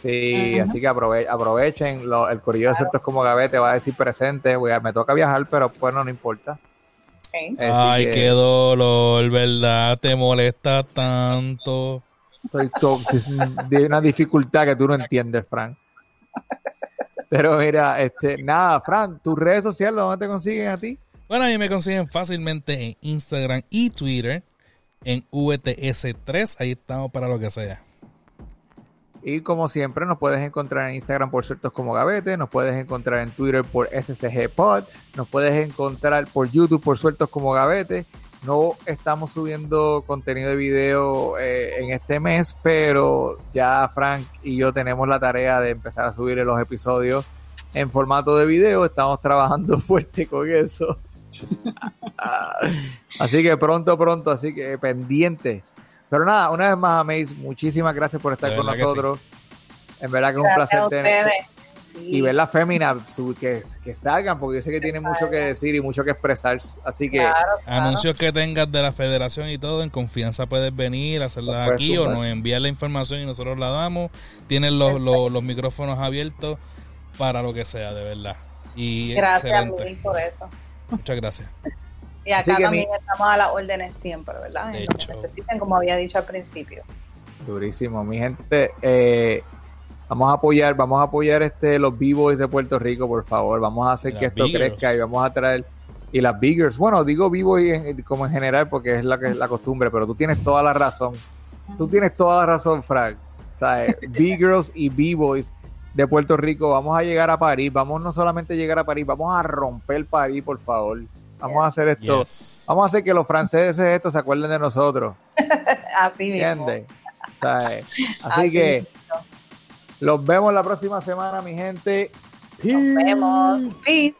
Sí, así que aprovechen. el Corillo de Ciertos como Gavete va a decir presente. me toca viajar, pero bueno, no importa. Ay, qué dolor, ¿verdad? Te molesta tanto. Estoy de una dificultad que tú no entiendes, Frank. Pero mira, este, nada, Frank, tus redes sociales, ¿dónde te consiguen a ti? Bueno, a mí me consiguen fácilmente en Instagram y Twitter en VTS3. Ahí estamos para lo que sea. Y como siempre, nos puedes encontrar en Instagram por ciertos como Gavete, nos puedes encontrar en Twitter por SCG Pod, nos puedes encontrar por YouTube por sueltos como Gavete. No estamos subiendo contenido de video eh, en este mes, pero ya Frank y yo tenemos la tarea de empezar a subir los episodios en formato de video. Estamos trabajando fuerte con eso. así que pronto, pronto, así que pendiente. Pero nada, una vez más, Amaze, muchísimas gracias por estar con nosotros. En verdad que es un placer tener. Y ver las féminas que, que, salgan, porque yo sé que tienen mucho que decir y mucho que expresar. Así que. Anuncios que tengas de la federación y todo, en confianza puedes venir, hacerlas aquí o nos enviar la información y nosotros la damos. Tienen los, los, micrófonos abiertos para lo que sea, de verdad. Y gracias, por eso. Muchas gracias. Y acá también estamos a las órdenes siempre, ¿verdad? En lo que necesiten, como había dicho al principio. Durísimo, mi gente. Eh, vamos a apoyar, vamos a apoyar este los b de Puerto Rico, por favor. Vamos a hacer que esto crezca y vamos a traer y las biggers. Bueno, digo b como en general porque es la que es la costumbre, pero tú tienes toda la razón. Tú tienes toda la razón, Frank. O sea, B-girls y b-boys de Puerto Rico. Vamos a llegar a París. Vamos no solamente a llegar a París, vamos a romper París, por favor. Vamos a hacer esto. Vamos a hacer que los franceses esto se acuerden de nosotros. Así mismo. Así, que los vemos la próxima semana, mi gente. Nos vemos. Peace.